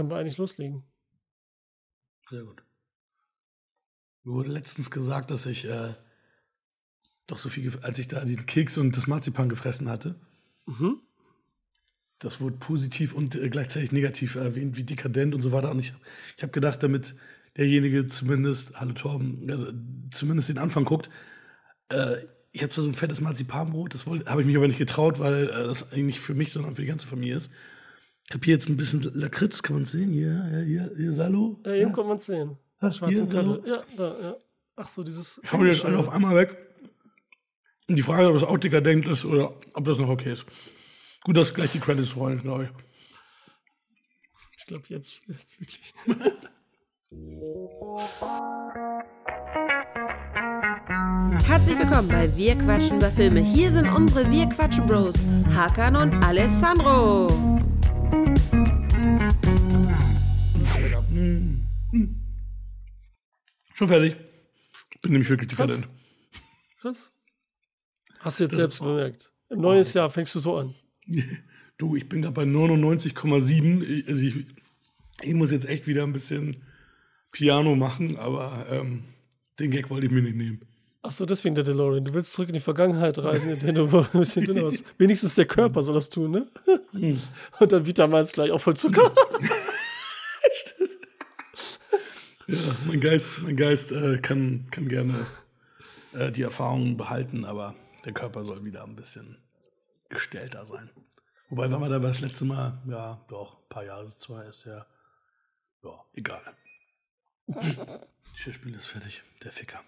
können wir eigentlich loslegen. Sehr gut. Mir wurde letztens gesagt, dass ich äh, doch so viel, als ich da den Keks und das Marzipan gefressen hatte. Mhm. Das wurde positiv und äh, gleichzeitig negativ erwähnt, wie dekadent und so weiter. Und ich, ich habe gedacht, damit derjenige zumindest, hallo Torben, äh, zumindest den Anfang guckt, äh, ich habe zwar so ein fettes Marzipanbrot, das habe ich mich aber nicht getraut, weil äh, das eigentlich nicht für mich, sondern für die ganze Familie ist. Ich habe hier jetzt ein bisschen Lakritz, kann man es sehen? Hier, hier, hier, Salo. Ja, hier ja. kann man es sehen. Schwarzen Kette. Ja, da, ja. Ach so, dieses. Ich habe jetzt alle auf einmal weg. Und die Frage, ob das auch dekadent ist oder ob das noch okay ist. Gut, dass gleich die Credits rollen, glaube ich. Ich glaube, jetzt, jetzt wirklich. Herzlich willkommen bei Wir quatschen über Filme. Hier sind unsere Wir quatschen Bros, Hakan und Alessandro. Schon fertig. Bin nämlich wirklich dekadent. Krass. Hast du jetzt das selbst bemerkt. Im oh. Jahr fängst du so an. Du, ich bin gerade bei 99,7. Also ich, ich, muss jetzt echt wieder ein bisschen Piano machen, aber ähm, den Gag wollte ich mir nicht nehmen. Ach so, deswegen der DeLorean. Du willst zurück in die Vergangenheit reisen, indem du ein bisschen dünner warst. Wenigstens der Körper soll das tun, ne? Hm. Und dann Vitamins gleich auch voll Zucker. ja, mein Geist, mein Geist äh, kann, kann gerne äh, die Erfahrungen behalten, aber der Körper soll wieder ein bisschen gestellter sein. Wobei, wenn man da das letzte Mal, ja, doch, ein paar Jahre, zwei ist ja, ja, egal. Das Spiel ist fertig, der Ficker.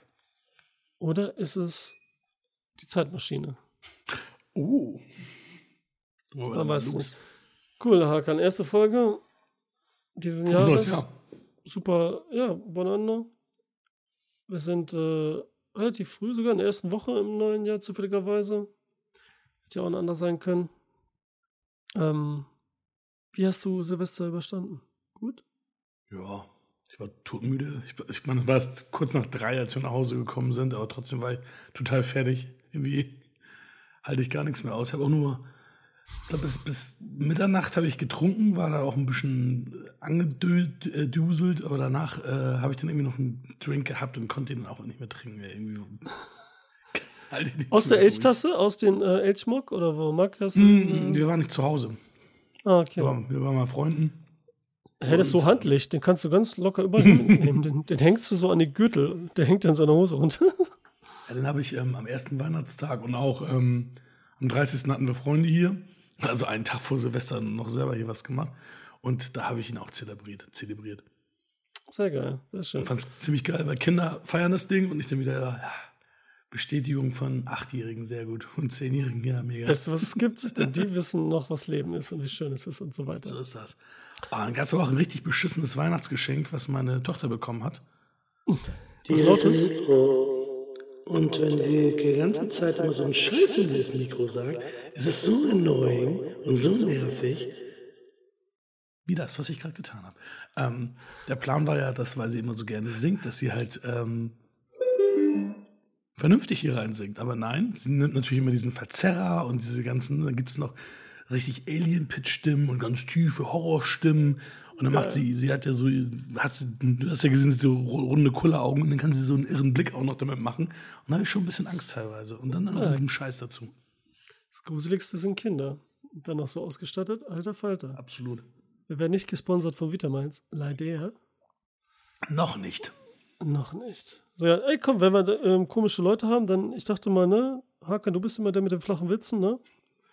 Oder ist es die Zeitmaschine? Oh. Man weiß nicht. Cool, Hakan. Erste Folge dieses Jahres. Jahr. Super, ja, Bonanno. Wir sind äh, relativ früh, sogar in der ersten Woche im neuen Jahr zufälligerweise. Hätte ja auch ein anderer sein können. Ähm, wie hast du Silvester überstanden? Gut? Ja, ich war todmüde. Ich, ich meine, es war erst kurz nach drei, als wir nach Hause gekommen sind, aber trotzdem war ich total fertig. Irgendwie halte ich gar nichts mehr aus. Ich habe auch nur, ich glaube, bis, bis Mitternacht habe ich getrunken, war da auch ein bisschen angeduselt, aber danach äh, habe ich dann irgendwie noch einen Drink gehabt und konnte den auch nicht mehr trinken. Irgendwie aus der Elchtasse? Aus den äh, Elchmock? Oder wo? Hast du, mm, äh? Wir waren nicht zu Hause. Ah, okay. Wir waren, wir waren mal Freunden. Hä, das ist so handlich. Den kannst du ganz locker überall mitnehmen. Den, den, hängst du so an die Gürtel. Der hängt dann so an der Hose runter. ja, den habe ich ähm, am ersten Weihnachtstag und auch ähm, am 30. hatten wir Freunde hier. Also einen Tag vor Silvester noch selber hier was gemacht. Und da habe ich ihn auch zelebriert. zelebriert. Sehr geil. Sehr schön. Ich fand es ziemlich geil, weil Kinder feiern das Ding und ich dann wieder, ja, Bestätigung von Achtjährigen sehr gut und Zehnjährigen, ja, mega. Beste, was es gibt, denn die wissen noch, was Leben ist und wie schön es ist und so weiter. So ist das. Oh, dann gab es auch ein richtig beschissenes Weihnachtsgeschenk, was meine Tochter bekommen hat. Die was Lautes? Und wenn sie die ganze Zeit immer so einen Scheiß in dieses Mikro sagt, ist es so annoying und so nervig. Wie das, was ich gerade getan habe. Ähm, der Plan war ja, dass, weil sie immer so gerne singt, dass sie halt ähm, vernünftig hier reinsingt. Aber nein, sie nimmt natürlich immer diesen Verzerrer und diese ganzen, dann gibt es noch richtig Alien-Pitch-Stimmen und ganz tiefe Horrorstimmen. Und dann macht sie, sie hat ja so, hast, du hast ja gesehen, so runde Kulleraugen und dann kann sie so einen irren Blick auch noch damit machen. Und da habe ich schon ein bisschen Angst teilweise. Und dann noch einen Scheiß dazu. Das Gruseligste sind Kinder. Und dann noch so ausgestattet, alter Falter. Absolut. Wir werden nicht gesponsert von Vitamins. Leider. Noch nicht. Noch nicht. So, ja, ey, komm, wenn wir ähm, komische Leute haben, dann, ich dachte mal, ne, Hakan, du bist immer der mit den flachen Witzen, ne?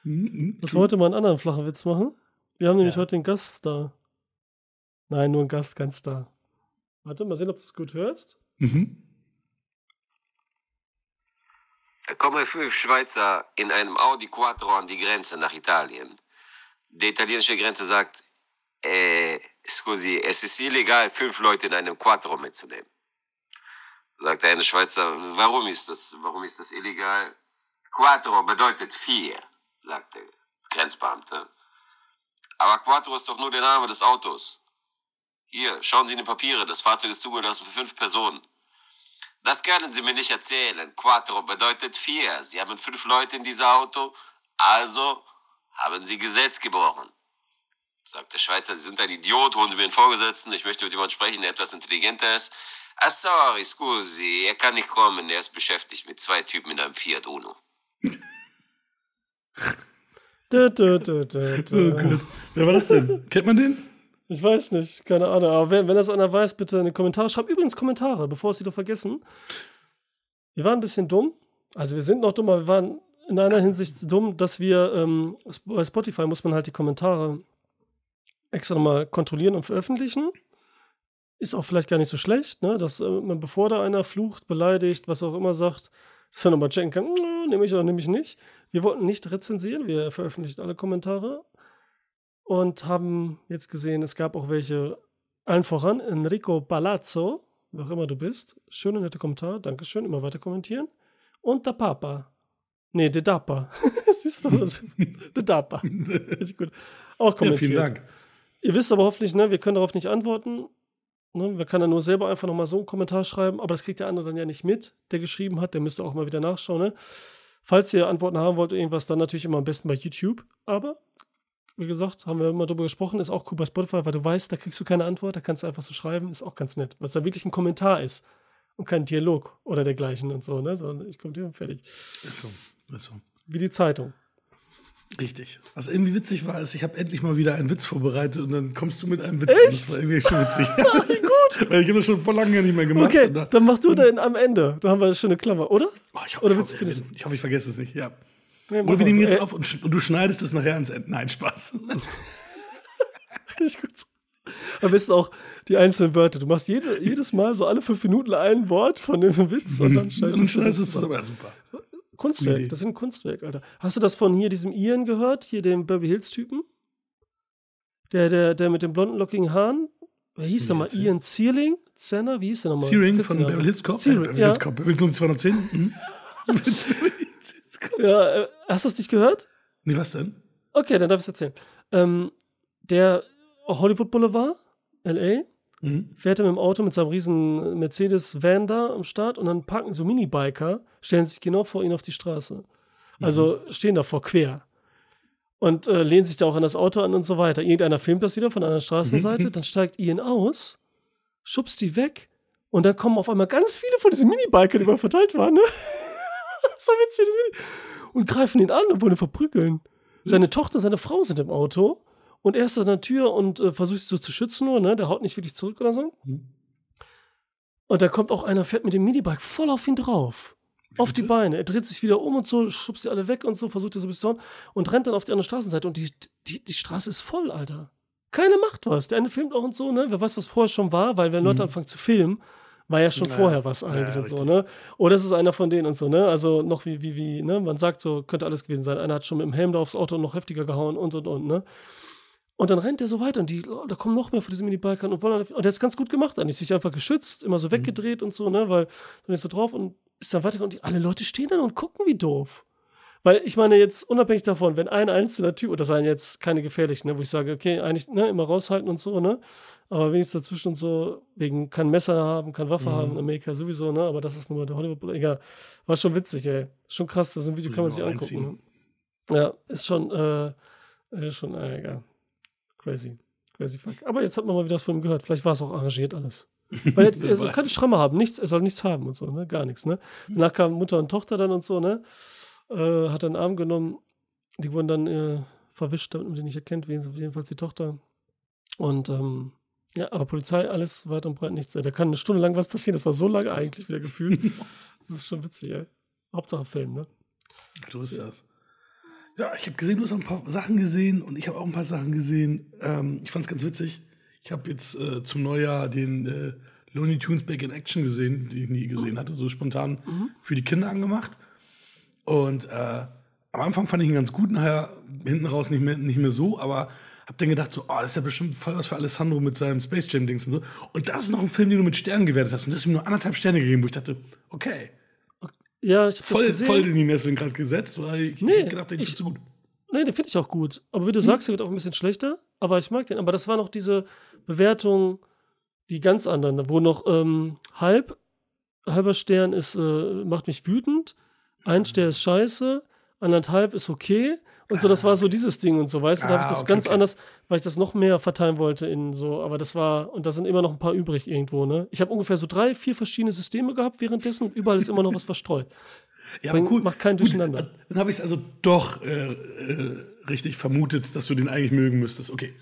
Mhm, Lass heute mal einen anderen flachen Witz machen. Wir haben nämlich ja. heute den Gast da. Nein, nur ein Gast, kein Star. Warte, mal sehen, ob du es gut hörst. Mhm. Da kommen fünf Schweizer in einem Audi Quattro an die Grenze nach Italien. Die italienische Grenze sagt, äh, scusi, es ist illegal, fünf Leute in einem Quattro mitzunehmen. Sagt der eine Schweizer, warum ist das, warum ist das illegal? Quattro bedeutet vier, sagt der Grenzbeamte. Aber Quattro ist doch nur der Name des Autos. Hier, schauen Sie in die Papiere, das Fahrzeug ist zugelassen für fünf Personen. Das können Sie mir nicht erzählen. Quattro bedeutet vier. Sie haben fünf Leute in diesem Auto, also haben Sie Gesetz gebrochen. Sagt der Schweizer, Sie sind ein Idiot, holen Sie mir einen Vorgesetzten, ich möchte mit jemandem sprechen, der etwas intelligenter ist. Ah, sorry, scusi, er kann nicht kommen, er ist beschäftigt mit zwei Typen in einem Fiat Uno. da, da, da, da, da. Oh Gott. Wer war das denn? Kennt man den? Ich weiß nicht, keine Ahnung. Aber wenn, wenn das einer weiß, bitte in die Kommentare schreiben. Übrigens Kommentare, bevor es wieder vergessen. Wir waren ein bisschen dumm. Also wir sind noch dumm, aber wir waren in einer Hinsicht dumm, dass wir ähm, bei Spotify muss man halt die Kommentare extra nochmal kontrollieren und veröffentlichen. Ist auch vielleicht gar nicht so schlecht, ne? dass äh, man, bevor da einer flucht, beleidigt, was auch immer sagt, dass man nochmal checken kann, nehme ich oder nehme ich nicht. Wir wollten nicht rezensieren, wir veröffentlichen alle Kommentare und haben jetzt gesehen, es gab auch welche, allen voran, Enrico Palazzo, wer auch immer du bist. Schöner, netter Kommentar, Dankeschön, immer weiter kommentieren. Und der Papa. Nee, der Dapa. Siehst du das? der Dapa. Richtig gut. Auch kommentiert. Ja, vielen Dank. Ihr wisst aber hoffentlich, ne, wir können darauf nicht antworten. Ne, wir können dann nur selber einfach nochmal so einen Kommentar schreiben, aber das kriegt der andere dann ja nicht mit, der geschrieben hat. Der müsste auch mal wieder nachschauen. Ne? Falls ihr Antworten haben wollt, irgendwas, dann natürlich immer am besten bei YouTube. Aber wie gesagt, haben wir immer darüber gesprochen, ist auch cool bei Spotify, weil du weißt, da kriegst du keine Antwort, da kannst du einfach so schreiben, ist auch ganz nett, was da wirklich ein Kommentar ist und kein Dialog oder dergleichen und so, ne? Sondern ich komme dir und fertig. Ist so, ist so. Wie die Zeitung. Richtig. Was irgendwie witzig war, ist, ich habe endlich mal wieder einen Witz vorbereitet und dann kommst du mit einem Witz Echt? an. Das war irgendwie schon witzig. gut. weil ich habe das schon vor langem nicht mehr gemacht. Okay, dann mach du den am Ende. Da haben wir schon eine Klammer, oder? Oh, ich, hoffe, oder ich, hoffe, ich, hoffe, ich vergesse es nicht, ja. Nee, Oder wir nehmen jetzt auf und, und, du schneidest es nachher ans Ende. Nein, Spaß. Richtig gut. Aber wissen auch die einzelnen Wörter. Du machst jede, jedes Mal so alle fünf Minuten ein Wort von dem Witz und dann schneidest du es. aber super. Kunstwerk, das ist ein Kunstwerk, Alter. Hast du das von hier, diesem Ian gehört? Hier, dem Beverly Hills-Typen? Der, der, der mit den blonden, lockigen Haaren? Wer hieß der mal? Ian Zierling? Zenner? Wie hieß der nochmal? Zierling von Beverly Hills Cop? Zierling, äh, Beverly Hills Cop. Beverly Hills 210? Ja, äh, hast du es nicht gehört? Nee, was denn? Okay, dann darf ich es erzählen. Ähm, der Hollywood Boulevard, LA, mhm. fährt er mit dem Auto mit seinem riesen Mercedes-Van da am Start und dann parken so Mini-Biker, stellen sich genau vor ihn auf die Straße. Also mhm. stehen davor quer. Und äh, lehnen sich da auch an das Auto an und so weiter. Irgendeiner filmt das wieder von einer Straßenseite, mhm. dann steigt Ian aus, schubst die weg und dann kommen auf einmal ganz viele von diesen Mini-Bikern, die mal verteilt waren, ne? so witzig. Und greifen ihn an und wollen ihn verprügeln. Seine Tochter, seine Frau sind im Auto und er ist an der Tür und äh, versucht sich so zu schützen nur, ne? Der haut nicht wirklich zurück oder so. Mhm. Und da kommt auch einer, fährt mit dem Minibike voll auf ihn drauf. Bitte? Auf die Beine. Er dreht sich wieder um und so, schubst sie alle weg und so, versucht er so ein bisschen und rennt dann auf die andere Straßenseite. Und die, die, die Straße ist voll, Alter. Keiner macht was. Der eine filmt auch und so, ne? Wer weiß, was vorher schon war, weil wenn Leute mhm. anfangen zu filmen, war ja schon ja, vorher was eigentlich ja, und so, ne? Oder es ist einer von denen und so, ne? Also noch wie, wie, wie, ne? Man sagt so, könnte alles gewesen sein. Einer hat schon mit dem Helm da aufs Auto noch heftiger gehauen und und und, ne? Und dann rennt er so weiter und die, oh, da kommen noch mehr von diesen Minibikern und wollen, und der ist ganz gut gemacht eigentlich, sich einfach geschützt, immer so mhm. weggedreht mhm. und so, ne? Weil dann ist so drauf und ist dann weiter und die, alle Leute stehen dann und gucken wie doof. Weil ich meine, jetzt unabhängig davon, wenn ein einzelner Typ, und das seien jetzt keine gefährlichen, ne, wo ich sage, okay, eigentlich ne, immer raushalten und so, ne? Aber wenigstens dazwischen so, wegen kann Messer haben, kann Waffe mhm. haben in Amerika sowieso, ne? Aber das ist nur der Hollywood. Egal. War schon witzig, ey. Schon krass, das ist ein Video, kann man sich angucken. Ne? Ja, ist schon, äh, ist schon, äh, egal. Crazy. Crazy fuck. Aber jetzt hat man mal wieder was von ihm gehört. Vielleicht war es auch arrangiert alles. Weil er, er soll keine Schramme haben, nichts, er soll nichts haben und so, ne? Gar nichts, ne? Danach kamen Mutter und Tochter dann und so, ne? Äh, hat einen Arm genommen. Die wurden dann äh, verwischt, damit man sie nicht erkennt, jedenfalls die Tochter. Und ähm, ja, aber Polizei, alles weit und breit nichts. Da kann eine Stunde lang was passieren. Das war so lange eigentlich wieder gefühlt. Das ist schon witzig, ey. Hauptsache Film, ne? Du bist das. Ja, ich habe gesehen, du hast auch ein paar Sachen gesehen und ich habe auch ein paar Sachen gesehen. Ähm, ich fand es ganz witzig. Ich habe jetzt äh, zum Neujahr den äh, Looney Tunes Back in Action gesehen, den ich nie gesehen hatte, so spontan mhm. für die Kinder angemacht. Und äh, am Anfang fand ich ihn ganz gut, nachher hinten raus nicht mehr, nicht mehr so, aber hab dann gedacht, so, oh, das ist ja bestimmt voll was für Alessandro mit seinem Space Jam-Dings und so. Und das ist noch ein Film, den du mit Sternen gewertet hast. Und das ist ihm nur anderthalb Sterne gegeben, wo ich dachte, okay. Ja, ich hab voll, das gesehen. voll in die Nässe gerade gesetzt, weil ich, nee, ich gedacht, der ist zu gut. Nee, den finde ich auch gut. Aber wie du hm. sagst, der wird auch ein bisschen schlechter. Aber ich mag den. Aber das war noch diese Bewertung, die ganz anderen, wo noch ähm, halb, halber Stern ist, äh, macht mich wütend, ein Stern ist scheiße, anderthalb ist okay. Und so, das war so dieses Ding und so, weißt du, da habe ich das okay, ganz okay. anders, weil ich das noch mehr verteilen wollte in so, aber das war, und da sind immer noch ein paar übrig irgendwo, ne? Ich habe ungefähr so drei, vier verschiedene Systeme gehabt währenddessen und überall ist immer noch was verstreut. Ja, aber cool. Macht kein Durcheinander. Gut, dann habe ich es also doch äh, äh, richtig vermutet, dass du den eigentlich mögen müsstest. Okay.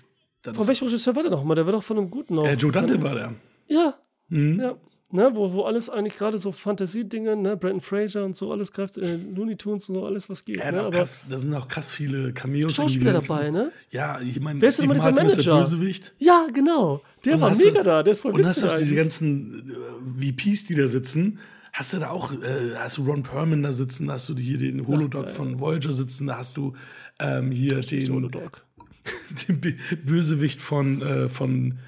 Von welchem Regisseur war der noch mal? Der war doch von einem guten auch. Äh, Joe Dante war der. Ja. Mhm. Ja ne, wo, wo alles eigentlich gerade so Fantasiedinge, ne, Brandon Fraser und so, alles greift, äh, Looney Tunes und so, alles, was geht. Ja, ne, aber krass, da sind auch krass viele Cameos. Schauspieler dabei, ne? Ja, ich meine, wer ist denn immer dieser Manager? Bösewicht. Ja, genau. Der war mega du, da, der ist voll. Und hast du auch diese ganzen äh, VPs, die da sitzen. Hast du da auch, äh, hast du Ron Perlman da sitzen, hast du hier den Holodog Ach, von Voyager sitzen, da hast du ähm, hier den, Holodog. den Bösewicht von, äh, von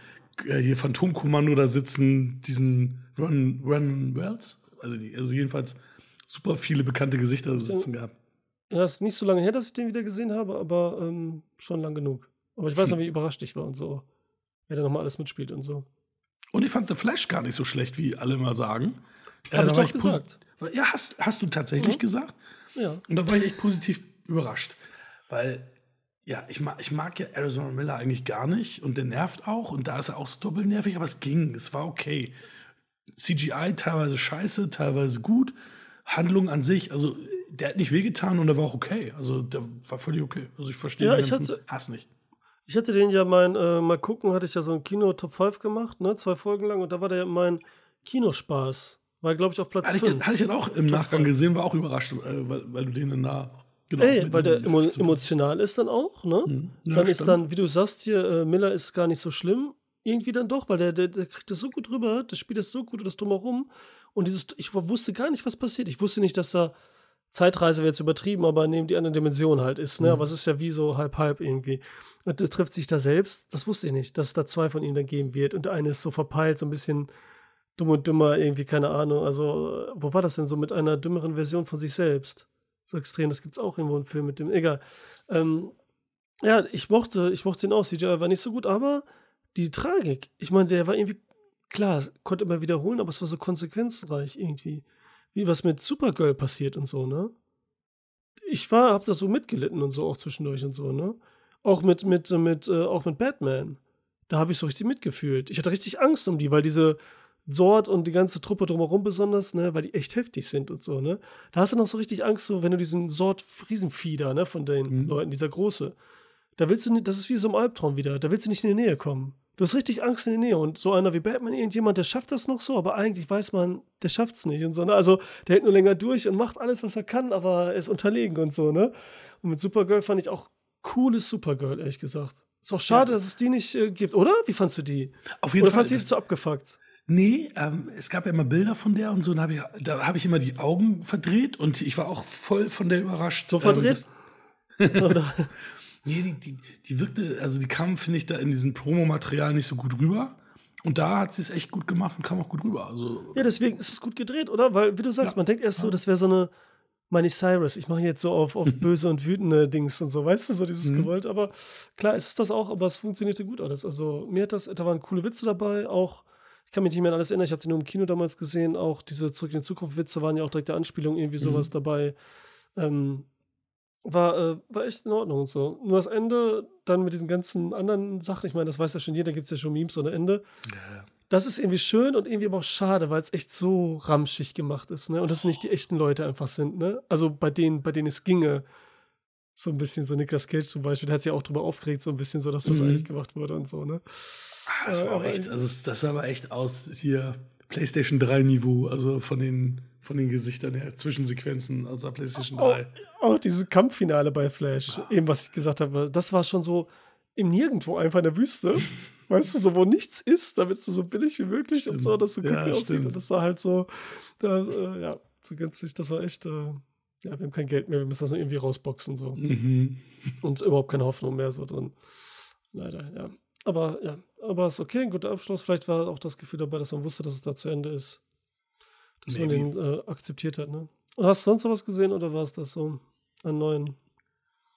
äh, hier Phantomkommando da sitzen, diesen Ron, Ron Wells, also, die, also jedenfalls super viele bekannte Gesichter sitzen gehabt. Ja, es ist nicht so lange her, dass ich den wieder gesehen habe, aber ähm, schon lang genug. Aber ich weiß noch, wie überrascht ich war und so. Wer da nochmal alles mitspielt und so. Und ich fand The Flash gar nicht so schlecht, wie alle mal sagen. Hab äh, ich doch ich gesagt. Ja, hast, hast du tatsächlich mhm. gesagt? Ja. Und da war ich echt positiv überrascht. Weil ja, ich mag, ich mag ja Arizona Miller eigentlich gar nicht und der nervt auch und da ist er auch so doppelt nervig, aber es ging, es war okay. CGI teilweise scheiße, teilweise gut. Handlung an sich, also der hat nicht wehgetan und der war auch okay. Also der war völlig okay. Also ich verstehe ja, den ganzen hatte, Hass nicht. Ich hatte den ja mein, äh, mal gucken, hatte ich ja so ein Kino Top 5 gemacht, ne, zwei Folgen lang und da war der ja mein Kinospaß. War, glaube ich, auf Platz 5. Hatte ich den auch im Top Nachgang 5. gesehen, war auch überrascht, äh, weil, weil du den dann da Genau, Ey, weil der emo emotional ist dann auch, ne? Mhm. Ja, dann ist dann, wie du sagst hier, äh, Miller ist gar nicht so schlimm. Irgendwie dann doch, weil der, der, der kriegt das so gut rüber, das spielt das so gut und das drumherum. Und dieses, ich wusste gar nicht, was passiert. Ich wusste nicht, dass da Zeitreise wäre jetzt übertrieben, aber neben die andere Dimension halt ist, ne? Mhm. Aber es ist ja wie so halb-halb irgendwie. Und das trifft sich da selbst, das wusste ich nicht, dass es da zwei von ihnen dann geben wird. Und der eine ist so verpeilt, so ein bisschen dumm und dümmer, irgendwie, keine Ahnung. Also, wo war das denn so mit einer dümmeren Version von sich selbst? so extrem. Das gibt es auch irgendwo im Film mit dem. Egal. Ähm, ja, ich mochte, ich mochte den auch. CGI war nicht so gut, aber die Tragik, ich meine, der war irgendwie, klar, konnte immer wiederholen, aber es war so konsequenzreich irgendwie. Wie was mit Supergirl passiert und so, ne? Ich war, hab das so mitgelitten und so auch zwischendurch und so, ne? Auch mit, mit, mit, äh, auch mit Batman. Da habe ich so richtig mitgefühlt. Ich hatte richtig Angst um die, weil diese, Sort und die ganze Truppe drumherum besonders, ne, weil die echt heftig sind und so, ne. Da hast du noch so richtig Angst, so, wenn du diesen Sort Riesenfieder, ne, von den mhm. Leuten, dieser große, da willst du nicht, das ist wie so ein Albtraum wieder, da willst du nicht in die Nähe kommen. Du hast richtig Angst in die Nähe und so einer wie Batman, irgendjemand, der schafft das noch so, aber eigentlich weiß man, der schafft es nicht und so, ne? Also, der hält nur länger durch und macht alles, was er kann, aber er ist unterlegen und so, ne. Und mit Supergirl fand ich auch cooles Supergirl, ehrlich gesagt. Ist auch schade, ja. dass es die nicht äh, gibt, oder? Wie fandst du die? Auf jeden oder Fall. Oder fandst du die zu abgefuckt? Nee, ähm, es gab ja immer Bilder von der und so, und hab ich, da habe ich immer die Augen verdreht und ich war auch voll von der überrascht. So verdreht? Ähm, nee, die, die, die wirkte, also die kam, finde ich, da in diesem Promomaterial nicht so gut rüber. Und da hat sie es echt gut gemacht und kam auch gut rüber. Also, ja, deswegen ist es gut gedreht, oder? Weil, wie du sagst, ja, man denkt erst so, das wäre so eine Miley Cyrus. Ich mache jetzt so auf, auf böse und wütende Dings und so, weißt du, so dieses mhm. Gewollt. Aber klar ist das auch, aber es funktionierte gut alles. Also mir hat das, da waren coole Witze dabei, auch ich kann mich nicht mehr an alles erinnern, ich habe den nur im Kino damals gesehen, auch diese Zurück in die Zukunft-Witze waren ja auch direkt der Anspielung, irgendwie mhm. sowas mhm. dabei. Ähm, war, äh, war echt in Ordnung und so. Nur das Ende, dann mit diesen ganzen anderen Sachen, ich meine, das weiß ja schon jeder, da gibt es ja schon Memes ohne Ende. Ja. Das ist irgendwie schön und irgendwie aber auch schade, weil es echt so ramschig gemacht ist, ne? Und das nicht die echten Leute einfach sind, ne? Also bei denen, bei denen es ginge, so ein bisschen so Niklas Cage zum Beispiel, der hat sich auch drüber aufgeregt, so ein bisschen so, dass das mhm. eigentlich gemacht wurde und so, ne? Ah, das war echt, also das sah aber echt aus hier PlayStation 3 Niveau, also von den von den Gesichtern her, Zwischensequenzen, also PlayStation 3. Auch, auch dieses Kampffinale bei Flash, ah. eben was ich gesagt habe, das war schon so im Nirgendwo einfach in der Wüste. weißt du, so wo nichts ist, damit du so billig wie möglich stimmt. und so, dass du gut ja, aussieht. Stimmt. Und das war halt so, da, äh, ja, so gänzlich, das war echt, äh, ja, wir haben kein Geld mehr, wir müssen das irgendwie rausboxen so. Mhm. Und überhaupt keine Hoffnung mehr so drin. Leider, ja. Aber ja, aber ist okay, ein guter Abschluss. Vielleicht war auch das Gefühl dabei, dass man wusste, dass es da zu Ende ist. Dass Maybe. man den äh, akzeptiert hat, ne? Und hast du sonst noch was gesehen oder war es das so an neuen?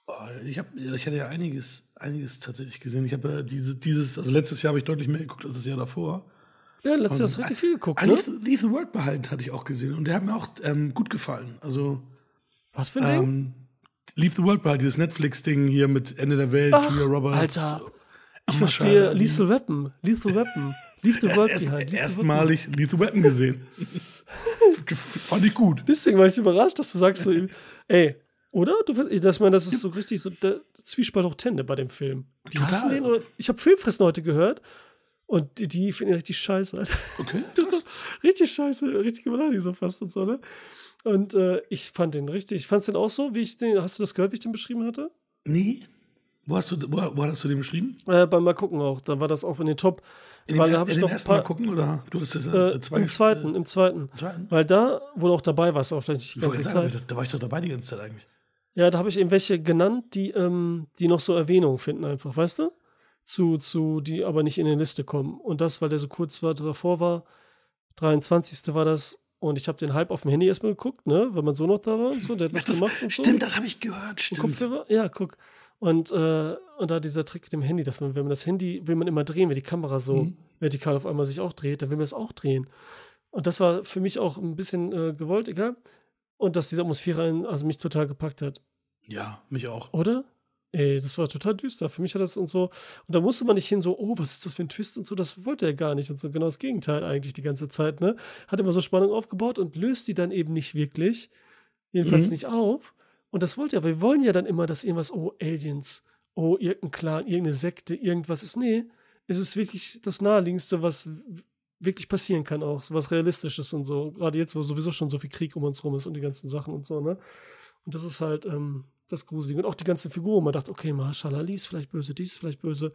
Oh, ich, hab, ich hatte ja einiges, einiges tatsächlich gesehen. Ich habe ja diese, dieses, also letztes Jahr habe ich deutlich mehr geguckt als das Jahr davor. Ja, letztes Jahr hast du richtig viel geguckt. Ne? Leave, the World behalten hatte ich auch gesehen und der hat mir auch ähm, gut gefallen. Also was für ein ähm, Ding? Leave the World Behind, dieses Netflix-Ding hier mit Ende der Welt, Ach, Julia Roberts. Alter, ich verstehe Lethal Weapon. Lethal Weapon. Leave the World erst, Behind. Erstmalig Lethal Weapon gesehen. Fand ich gut. Deswegen war ich überrascht, dass du sagst so, ey, oder? Du, dass man, das ist so richtig so der Zwiespalt hoch Tende bei dem Film. Die Total. hassen den oder? Ich habe Filmfressen heute gehört und die, die finden ihn richtig scheiße. Alter. Okay. richtig scheiße, richtig beleidigt so fast und so, ne? Und äh, ich fand den richtig. Ich fand es den auch so, wie ich den. Hast du das gehört, wie ich den beschrieben hatte? Nee. Wo hast du, wo, wo hast du den beschrieben? Äh, beim Mal gucken auch. Da war das auch in den Top. In weil den, da habe ich noch ersten paar, Mal gucken oder du hattest das äh, zwei, im zweiten, äh, im zweiten, zweiten. Weil da, wo du auch dabei warst, auch vielleicht die ganze sagen, Zeit. Da war ich doch dabei die ganze Zeit eigentlich. Ja, da habe ich eben welche genannt, die, ähm, die noch so Erwähnung finden einfach, weißt du? Zu, zu, die aber nicht in die Liste kommen. Und das, weil der so kurz war, davor war, 23. war das, und ich habe den Hype auf dem Handy erstmal geguckt, ne, wenn man so noch da war und so, der hat was das, gemacht und so. Stimmt, das habe ich gehört, stimmt. Kopfhörer? Ja, guck. Und, äh, und da dieser Trick mit dem Handy, dass man, wenn man das Handy, will man immer drehen, wenn die Kamera so mhm. vertikal auf einmal sich auch dreht, dann will man das auch drehen. Und das war für mich auch ein bisschen äh, gewollt, egal. Und dass diese Atmosphäre einen, also mich total gepackt hat. Ja, mich auch. Oder? Ey, das war total düster. Für mich hat das und so. Und da musste man nicht hin, so, oh, was ist das für ein Twist und so. Das wollte er gar nicht. Und so genau das Gegenteil eigentlich die ganze Zeit, ne? Hat immer so Spannung aufgebaut und löst die dann eben nicht wirklich. Jedenfalls mhm. nicht auf. Und das wollte er. Aber wir wollen ja dann immer, dass irgendwas, oh, Aliens, oh, irgendein Clan, irgendeine Sekte, irgendwas ist. Nee, es ist wirklich das Naheliegendste, was wirklich passieren kann auch. So was Realistisches und so. Gerade jetzt, wo sowieso schon so viel Krieg um uns rum ist und die ganzen Sachen und so, ne? Und das ist halt, ähm, das Gruselige. Und auch die ganze Figur, man dachte, okay, Marshall Ali ist vielleicht böse, dies ist vielleicht böse.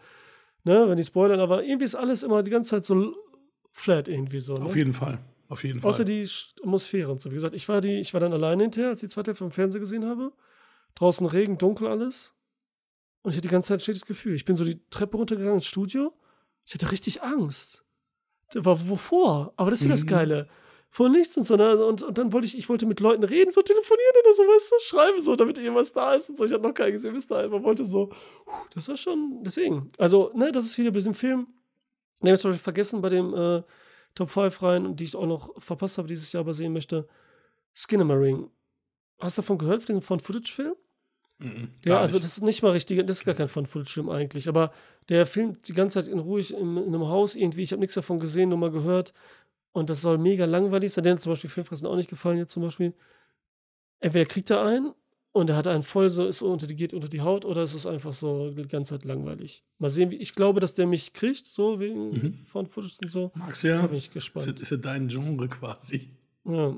Ne, wenn die spoilern, aber irgendwie ist alles immer die ganze Zeit so flat irgendwie so. Ne? Auf jeden Fall. Auf jeden Fall. Außer die Atmosphäre und so. Wie gesagt, ich war, die, ich war dann alleine hinterher, als ich die zweite Hälfte vom Fernsehen gesehen habe. Draußen Regen, dunkel alles. Und ich hatte die ganze Zeit ein schlechtes Gefühl. Ich bin so die Treppe runtergegangen ins Studio. Ich hatte richtig Angst. War wovor? Aber das ist ja mhm. das Geile vor nichts und so. Ne? Und, und dann wollte ich, ich wollte mit Leuten reden, so telefonieren oder so, weißt du, schreiben so, damit irgendwas da ist und so. Ich hatte noch keinen gesehen bis dahin. Man wollte so, das war schon, deswegen. Also, ne, das ist wieder bei diesem Film. Ne, ich habe vergessen bei dem äh, Top 5 rein und die ich auch noch verpasst habe dieses Jahr aber sehen möchte. Skinnamarink. Hast du davon gehört, von diesem Found-Footage-Film? Mhm, ja, also das ist nicht mal richtig, das ist gar kein Fun-Footage-Film eigentlich, aber der filmt die ganze Zeit in ruhig in, in einem Haus irgendwie, ich habe nichts davon gesehen, nur mal gehört und das soll mega langweilig sein. Denen zum Beispiel Filmfressen auch nicht gefallen jetzt zum Beispiel. Entweder kriegt er einen und er hat einen voll so, ist unter die, geht unter die Haut oder ist es einfach so die ganze Zeit langweilig. Mal sehen, wie ich glaube, dass der mich kriegt, so wegen mhm. von Footage und so. Magst ja. Da bin ich gespannt. Ist, ist ja dein Genre quasi. Ja.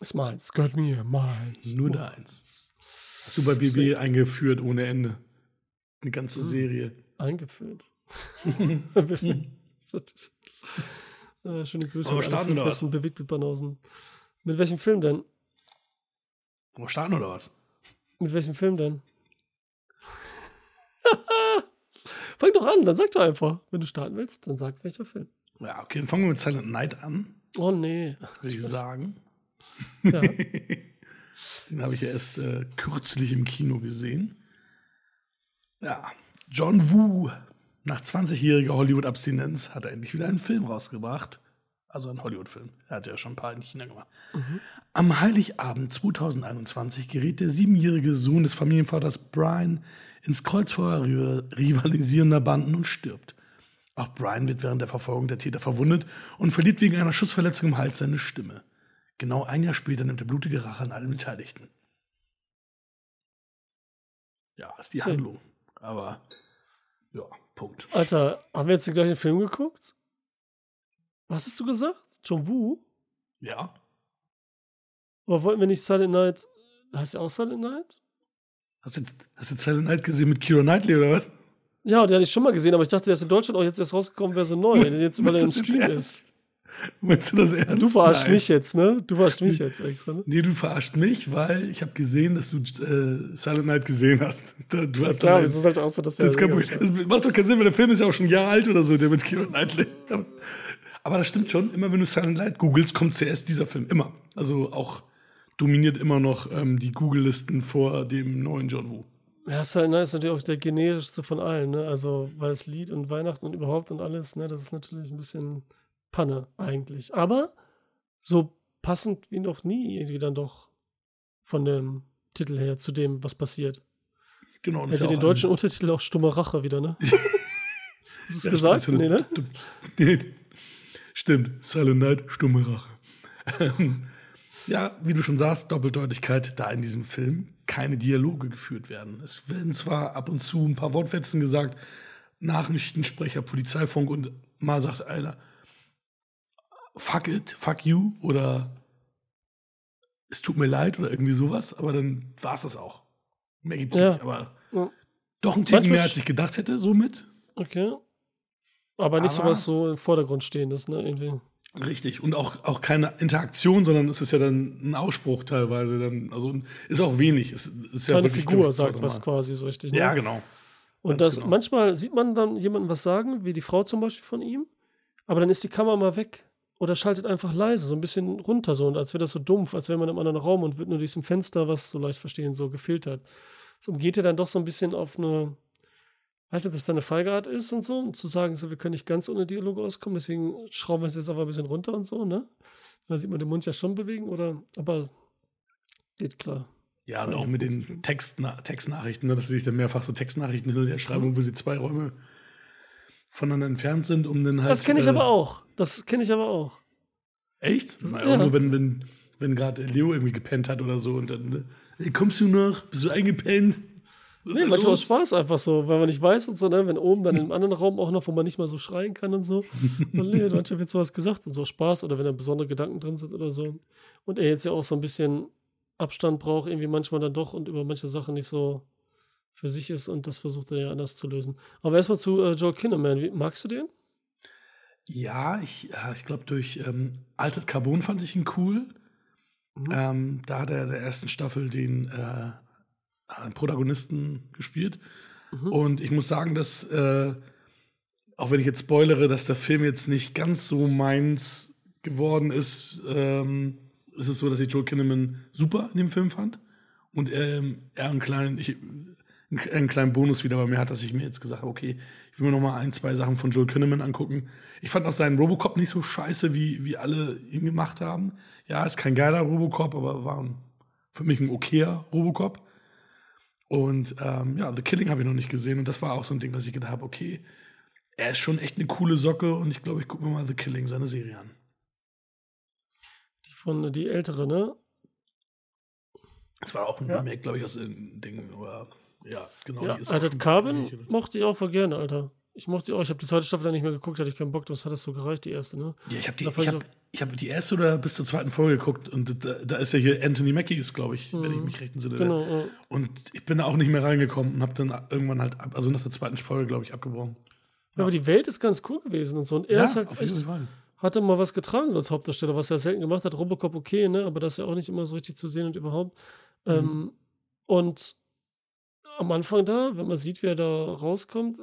Ist meins. Gehört mir, meins. Nur deins. Hast du bei BB eingeführt ohne Ende. Eine ganze hm. Serie. Eingeführt. Äh, schöne Grüße an starten bewegt mit Banausen. Mit welchem Film denn? Wollen wir starten oder was? Mit welchem Film denn? Fang doch an, dann sag doch einfach. Wenn du starten willst, dann sag welcher Film. Ja, okay, dann fangen wir mit Silent Night an. Oh nee. Würde ich sagen. Ja. Den habe ich ja erst äh, kürzlich im Kino gesehen. Ja, John Woo nach 20-jähriger Hollywood-Abstinenz hat er endlich wieder einen Film rausgebracht. Also einen Hollywood-Film. Er hat ja schon ein paar in China gemacht. Mhm. Am Heiligabend 2021 gerät der siebenjährige Sohn des Familienvaters Brian ins Kreuzfeuer rivalisierender Banden und stirbt. Auch Brian wird während der Verfolgung der Täter verwundet und verliert wegen einer Schussverletzung im Hals seine Stimme. Genau ein Jahr später nimmt er blutige Rache an allen Beteiligten. Ja, ist die Schön. Handlung. Aber ja, Punkt. Alter, haben wir jetzt den gleichen Film geguckt? Was hast du gesagt? John Woo? Ja. Aber wollten wir nicht Silent Night. Heißt der auch Silent Night? Hast du, hast du Silent Night gesehen mit Kira Knightley oder was? Ja, den hatte ich schon mal gesehen, aber ich dachte, der ist in Deutschland auch jetzt erst rausgekommen, wäre so neu, jetzt, weil er im Stream ist. Meinst du das ernst? Du verarschst mich jetzt, ne? Du verarschst mich jetzt extra, ne? Nee, du verarscht mich, weil ich habe gesehen, dass du äh, Silent Night gesehen hast. Du hast ja, klar, es ist halt auch so, dass das, das macht doch keinen Sinn, weil der Film ist ja auch schon ein Jahr alt oder so, der mit Keira Knightley. Aber das stimmt schon, immer wenn du Silent Night googelst, kommt zuerst dieser Film. Immer. Also auch dominiert immer noch ähm, die Google-Listen vor dem neuen John Woo. Ja, Silent Night ist natürlich auch der generischste von allen, ne? Also, weil es Lied und Weihnachten und überhaupt und alles, ne? Das ist natürlich ein bisschen Panne eigentlich. Aber so passend wie noch nie irgendwie dann doch von dem Titel her zu dem, was passiert. Genau. Hätte den deutschen Untertitel auch Stumme Rache wieder, ne? Hast du es ja, gesagt? Nee, ne? Nee. Stimmt. Silent Night, Stumme Rache. ja, wie du schon sagst, Doppeldeutigkeit da in diesem Film. Keine Dialoge geführt werden. Es werden zwar ab und zu ein paar Wortfetzen gesagt, Nachrichtensprecher, Polizeifunk und mal sagt einer, fuck it, fuck you oder es tut mir leid oder irgendwie sowas, aber dann war es das auch. Mehr gibt's ja. nicht, aber ja. doch ein Ticken mehr, als ich gedacht hätte, somit. Okay. Aber nicht aber, so was so im Vordergrund stehendes, ne, irgendwie. Richtig. Und auch, auch keine Interaktion, sondern es ist ja dann ein Ausspruch teilweise. Dann, also ist auch wenig. Es ist keine ja wirklich, Figur sagt was quasi so richtig. Ne? Ja, genau. Und das, genau. manchmal sieht man dann jemanden was sagen, wie die Frau zum Beispiel von ihm, aber dann ist die Kamera mal weg oder schaltet einfach leise, so ein bisschen runter, so, und als wäre das so dumpf, als wäre man im anderen Raum und wird nur durch ein Fenster, was so leicht verstehen, so gefiltert. Es umgeht ja dann doch so ein bisschen auf eine, weiß nicht, dass da eine Feigeart ist und so, und zu sagen, so, wir können nicht ganz ohne Dialoge auskommen, deswegen schrauben wir es jetzt aber ein bisschen runter und so, ne? Da sieht man den Mund ja schon bewegen, oder, aber geht klar. Ja, und auch mit den Textna Textnachrichten, ne, dass sie sich dann mehrfach so Textnachrichten hin und her schreiben, mhm. wo sie zwei Räume voneinander entfernt sind, um dann halt. Das kenne ich äh, aber auch. Das kenne ich aber auch. Echt? Das, ja. Nur wenn, wenn, wenn gerade Leo irgendwie gepennt hat oder so und dann, ne, kommst du noch? Bist du eingepennt? Nee, manchmal los? Spaß einfach so, weil man nicht weiß und so, ne? wenn oben dann im anderen Raum auch noch, wo man nicht mal so schreien kann und so. Und nee, manchmal wird sowas gesagt und so Spaß oder wenn da besondere Gedanken drin sind oder so. Und er jetzt ja auch so ein bisschen Abstand braucht, irgendwie manchmal dann doch und über manche Sachen nicht so für sich ist und das versucht er ja anders zu lösen. Aber erstmal zu äh, Joel Kinnaman. Wie, magst du den? Ja, ich, ich glaube, durch ähm, Altered Carbon fand ich ihn cool. Mhm. Ähm, da hat er in der ersten Staffel den äh, Protagonisten gespielt. Mhm. Und ich muss sagen, dass, äh, auch wenn ich jetzt spoilere, dass der Film jetzt nicht ganz so meins geworden ist, ähm, ist es so, dass ich Joel Kinnaman super in dem Film fand. Und ähm, er einen kleinen, ich, einen kleinen Bonus wieder bei mir hat, dass ich mir jetzt gesagt habe, okay, ich will mir noch mal ein, zwei Sachen von Joel Kinnaman angucken. Ich fand auch seinen Robocop nicht so scheiße, wie, wie alle ihn gemacht haben. Ja, ist kein geiler Robocop, aber war ein, für mich ein okayer Robocop. Und ähm, ja, The Killing habe ich noch nicht gesehen und das war auch so ein Ding, dass ich gedacht habe, okay, er ist schon echt eine coole Socke und ich glaube, ich gucke mir mal The Killing, seine Serie an. Die von, die ältere, ne? Das war auch ein ja. Remake, glaube ich, aus dem Ding, oder ja, genau. Ja, Alter, Carbon mochte ich auch voll gerne, Alter. Ich mochte auch. Ich habe die zweite Staffel dann nicht mehr geguckt, hatte ich keinen Bock. Das hat das so gereicht, die erste, ne? Ja, ich habe die, ich hab, ich hab die erste oder bis zur zweiten Folge geguckt und da, da ist ja hier Anthony Mackie ist, glaube ich, mhm. wenn ich mich recht entsinne. Genau, ja. Und ich bin da auch nicht mehr reingekommen und habe dann irgendwann halt, ab, also nach der zweiten Folge, glaube ich, abgebrochen. Ja, aber die Welt ist ganz cool gewesen und so. Und er ja, ist halt auf jeden Fall. hatte mal was getragen so als Hauptdarsteller, was er selten gemacht hat. Robocop okay, ne? Aber das ist ja auch nicht immer so richtig zu sehen und überhaupt. Mhm. Ähm, und am Anfang da, wenn man sieht, wie er da rauskommt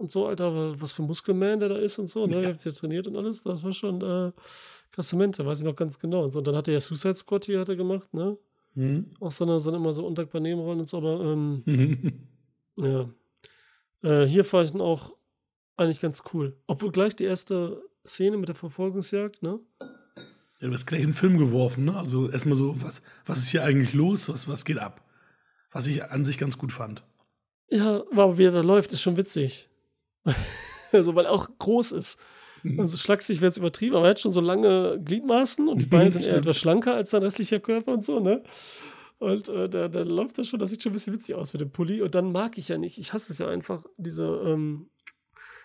und so, Alter, was für Muskelman der da ist und so, ne? Ja. Er hat ja trainiert und alles, das war schon äh, krasse Mente, weiß ich noch ganz genau. Und so, und dann hat er ja Suicide Squad hier hat er gemacht, ne? Mhm. Auch so eine, so immer so undankbar Nebenrollen und so, aber ähm, ja. Äh, hier fand ich ihn auch eigentlich ganz cool. Obwohl gleich die erste Szene mit der Verfolgungsjagd, ne? Ja, du hast gleich einen Film geworfen, ne? Also erstmal so, was, was ist hier eigentlich los? Was, was geht ab? was ich an sich ganz gut fand. Ja, aber wie er da läuft, ist schon witzig. also, weil er auch groß ist. Mhm. Also schlaksig wäre es übertrieben, aber er hat schon so lange Gliedmaßen und die Beine sind eher etwas schlanker als sein restlicher Körper und so, ne? Und äh, da, da läuft das schon, das sieht schon ein bisschen witzig aus mit dem Pulli. Und dann mag ich ja nicht, ich hasse es ja einfach, diese ähm,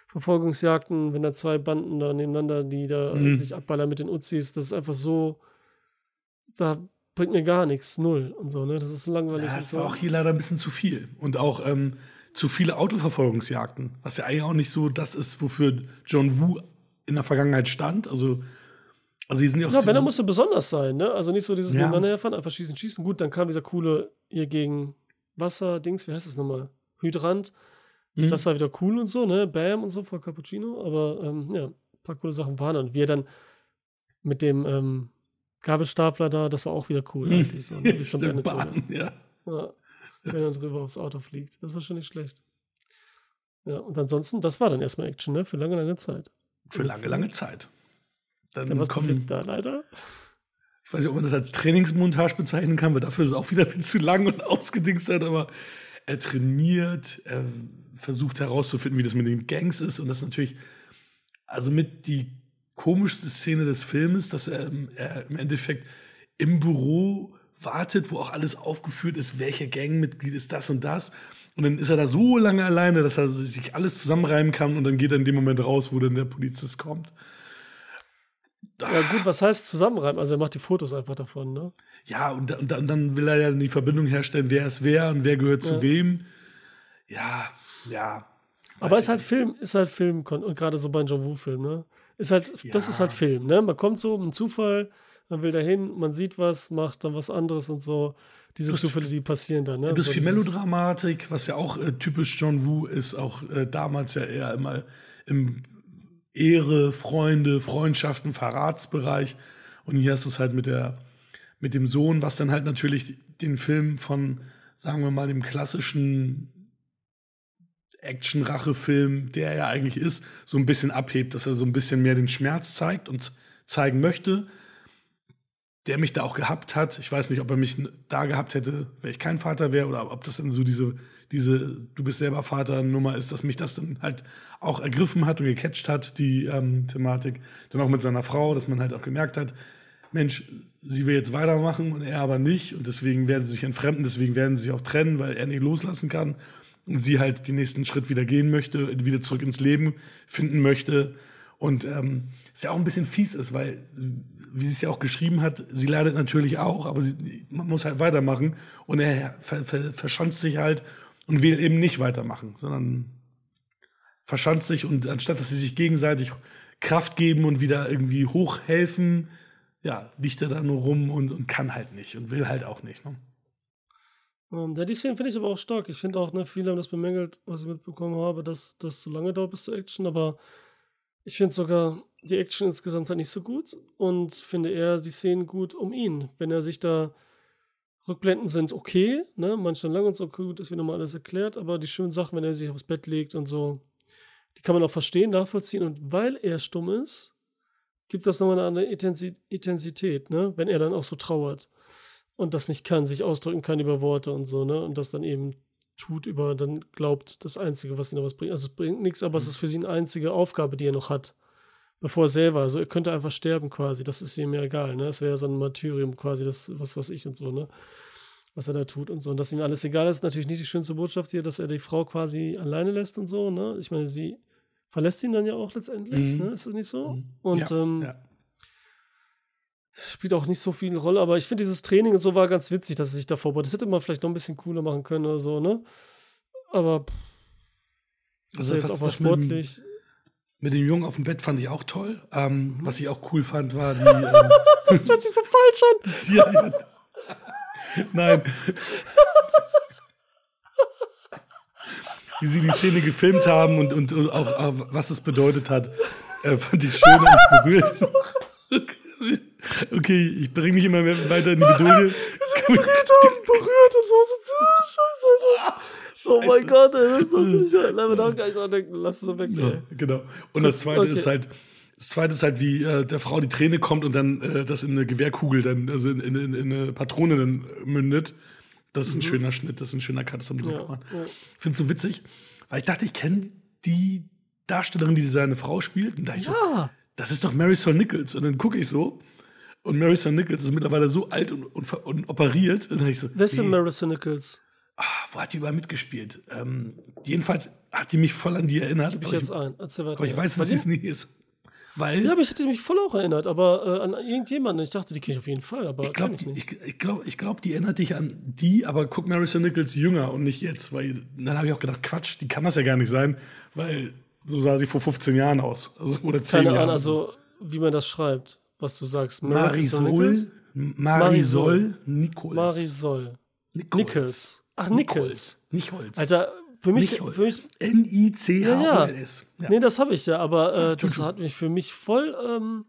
Verfolgungsjagden, wenn da zwei Banden da nebeneinander, die da mhm. sich abballern mit den Uzis, das ist einfach so, da bringt mir gar nichts, null und so, ne? Das ist langweilig. Ja, das war auch hier leider ein bisschen zu viel. Und auch ähm, zu viele Autoverfolgungsjagden, was ja eigentlich auch nicht so das ist, wofür John Woo in der Vergangenheit stand. Also, also die sind ja auch. Ja, so wenn, er musste besonders sein, ne? Also nicht so dieses ja. nebeneinander herfahren, einfach schießen, schießen. Gut, dann kam dieser coole hier gegen Wasser-Dings, wie heißt das nochmal? Hydrant. Mhm. Das war wieder cool und so, ne? Bam und so vor Cappuccino. Aber ähm, ja, ein paar coole Sachen waren dann. Wie er dann mit dem ähm, Gabelstapler da, das war auch wieder cool eigentlich. So, ne? Stimmt, Bahn, ja. ja. Wenn er drüber aufs Auto fliegt. Das war schon nicht schlecht. Ja, und ansonsten, das war dann erstmal Action, ne? Für lange, lange Zeit. Für lange, lange Zeit. Dann, dann was kommen, passiert dann, Alter? ich weiß nicht, ob man das als Trainingsmontage bezeichnen kann, weil dafür ist es auch wieder viel zu lang und ausgedingst hat, aber er trainiert, er versucht herauszufinden, wie das mit den Gangs ist und das ist natürlich, also mit die komischste Szene des Filmes, dass er, er im Endeffekt im Büro wartet, wo auch alles aufgeführt ist, welcher Gangmitglied ist das und das. Und dann ist er da so lange alleine, dass er sich alles zusammenreimen kann und dann geht er in dem Moment raus, wo dann der Polizist kommt. Ja, gut, was heißt zusammenreimen? Also er macht die Fotos einfach davon, ne? Ja, und, und, und dann will er ja die Verbindung herstellen, wer ist wer und wer gehört ja. zu wem. Ja, ja. Aber ist halt Film, ist halt Film und gerade so bei einem John Woo-Film, ne? Ist halt, ja. das ist halt Film, ne? Man kommt so um einen Zufall, man will dahin, man sieht was, macht dann was anderes und so. Diese das Zufälle, die passieren dann, ne? Du hast viel Melodramatik, was ja auch äh, typisch John Woo ist, auch äh, damals ja eher immer im Ehre, Freunde, Freundschaften, Verratsbereich. Und hier ist es halt mit der, mit dem Sohn, was dann halt natürlich den Film von, sagen wir mal, dem klassischen Action-Rache-Film, der er eigentlich ist, so ein bisschen abhebt, dass er so ein bisschen mehr den Schmerz zeigt und zeigen möchte, der mich da auch gehabt hat. Ich weiß nicht, ob er mich da gehabt hätte, wenn ich kein Vater wäre, oder ob das dann so diese diese Du bist selber Vater-Nummer ist, dass mich das dann halt auch ergriffen hat und gecatcht hat, die ähm, Thematik. Dann auch mit seiner Frau, dass man halt auch gemerkt hat, Mensch, sie will jetzt weitermachen und er aber nicht. Und deswegen werden sie sich entfremden, deswegen werden sie sich auch trennen, weil er nicht loslassen kann. Und sie halt den nächsten Schritt wieder gehen möchte, wieder zurück ins Leben finden möchte. Und ähm, es ja auch ein bisschen fies ist, weil, wie sie es ja auch geschrieben hat, sie leidet natürlich auch, aber sie, man muss halt weitermachen. Und er ver, ver, verschanzt sich halt und will eben nicht weitermachen, sondern verschanzt sich und anstatt dass sie sich gegenseitig Kraft geben und wieder irgendwie hochhelfen, ja, liegt er da nur rum und, und kann halt nicht und will halt auch nicht. Ne? Ähm, ja, die Szene finde ich aber auch stark. Ich finde auch, ne, viele haben das bemängelt, was ich mitbekommen habe, dass das zu lange dauert bis zur Action, aber ich finde sogar die Action insgesamt halt nicht so gut und finde eher die Szenen gut um ihn. Wenn er sich da Rückblenden sind okay, ne? Manchmal lang und so gut, ist wie nochmal alles erklärt, aber die schönen Sachen, wenn er sich aufs Bett legt und so, die kann man auch verstehen, nachvollziehen. Und weil er stumm ist, gibt das nochmal eine andere Intensität, ne? Wenn er dann auch so trauert und das nicht kann, sich ausdrücken kann über Worte und so, ne? Und das dann eben tut über, dann glaubt, das Einzige, was ihn noch was bringt. Also es bringt nichts, aber mhm. es ist für sie eine einzige Aufgabe, die er noch hat. Bevor er selber, also er könnte einfach sterben quasi, das ist ihm ja egal, ne? Es wäre so ein Martyrium quasi, das, was weiß ich und so, ne? Was er da tut und so. Und dass ihm alles egal ist, natürlich nicht die schönste Botschaft hier, dass er die Frau quasi alleine lässt und so, ne? Ich meine, sie verlässt ihn dann ja auch letztendlich, mhm. ne? Ist das nicht so? Mhm. Und ja, ähm, ja. Spielt auch nicht so viel eine Rolle, aber ich finde dieses Training und so war ganz witzig, dass er sich da vorbereitet. Das hätte man vielleicht noch ein bisschen cooler machen können oder so, ne? Aber also ist jetzt auch mal sportlich. Mit, mit dem Jungen auf dem Bett fand ich auch toll. Ähm, was ich auch cool fand, war die. Ähm, das hört sich so falsch an. ja, ja. Nein. Wie sie die Szene gefilmt haben und, und, und auch, auch, was es bedeutet hat, äh, fand ich schön und berührt. Okay, ich bringe mich immer mehr weiter in die Bedrohung. Sie gedreht haben, berührt und so. Scheiße, Alter. Oh mein Gott, ey, das ist nicht. Nein, da gar nicht dran denken. Lass es so weg, ja, Genau. Und das zweite okay. ist halt, das zweite ist halt, wie äh, der Frau die Träne kommt und dann äh, das in eine Gewehrkugel, dann, also in, in, in eine Patrone dann mündet. Das ist ein mhm. schöner Schnitt, das ist ein schöner Cut, das haben die ja, gemacht. Ja. Find's so witzig, weil ich dachte, ich kenne die Darstellerin, die seine Frau spielt. Und da ich ja. so, das ist doch Marisol Nichols. Und dann gucke ich so. Und Marisol Nichols ist mittlerweile so alt und, und, und operiert. Und dann ich so, Wer ist denn Marisol Nichols? ah, wo hat die überall mitgespielt? Ähm, jedenfalls hat die mich voll an die erinnert. Ich jetzt ich, ein. Erzähl weiter. Aber ich weiß, dass sie es nie ist. Weil, ja, aber ich hätte mich voll auch erinnert, aber äh, an irgendjemanden. Ich dachte, die kenne ich auf jeden Fall, aber ich glaube, ich, ich, ich glaube, ich glaub, die erinnert dich an die, aber guck Marissa Nichols jünger und nicht jetzt, weil dann habe ich auch gedacht, Quatsch, die kann das ja gar nicht sein, weil so sah sie vor 15 Jahren aus, also, oder 10 Keine Jahren. Ahnung, also wie man das schreibt, was du sagst. Marisol, Marisol Nichols. Marisol Nichols. Ach, Nichols. Nichols. Alter, für mich. mich N-I-C-H-O-L-S. Ja, ja. Nee, das habe ich ja, aber äh, das hat mich für mich voll, ähm,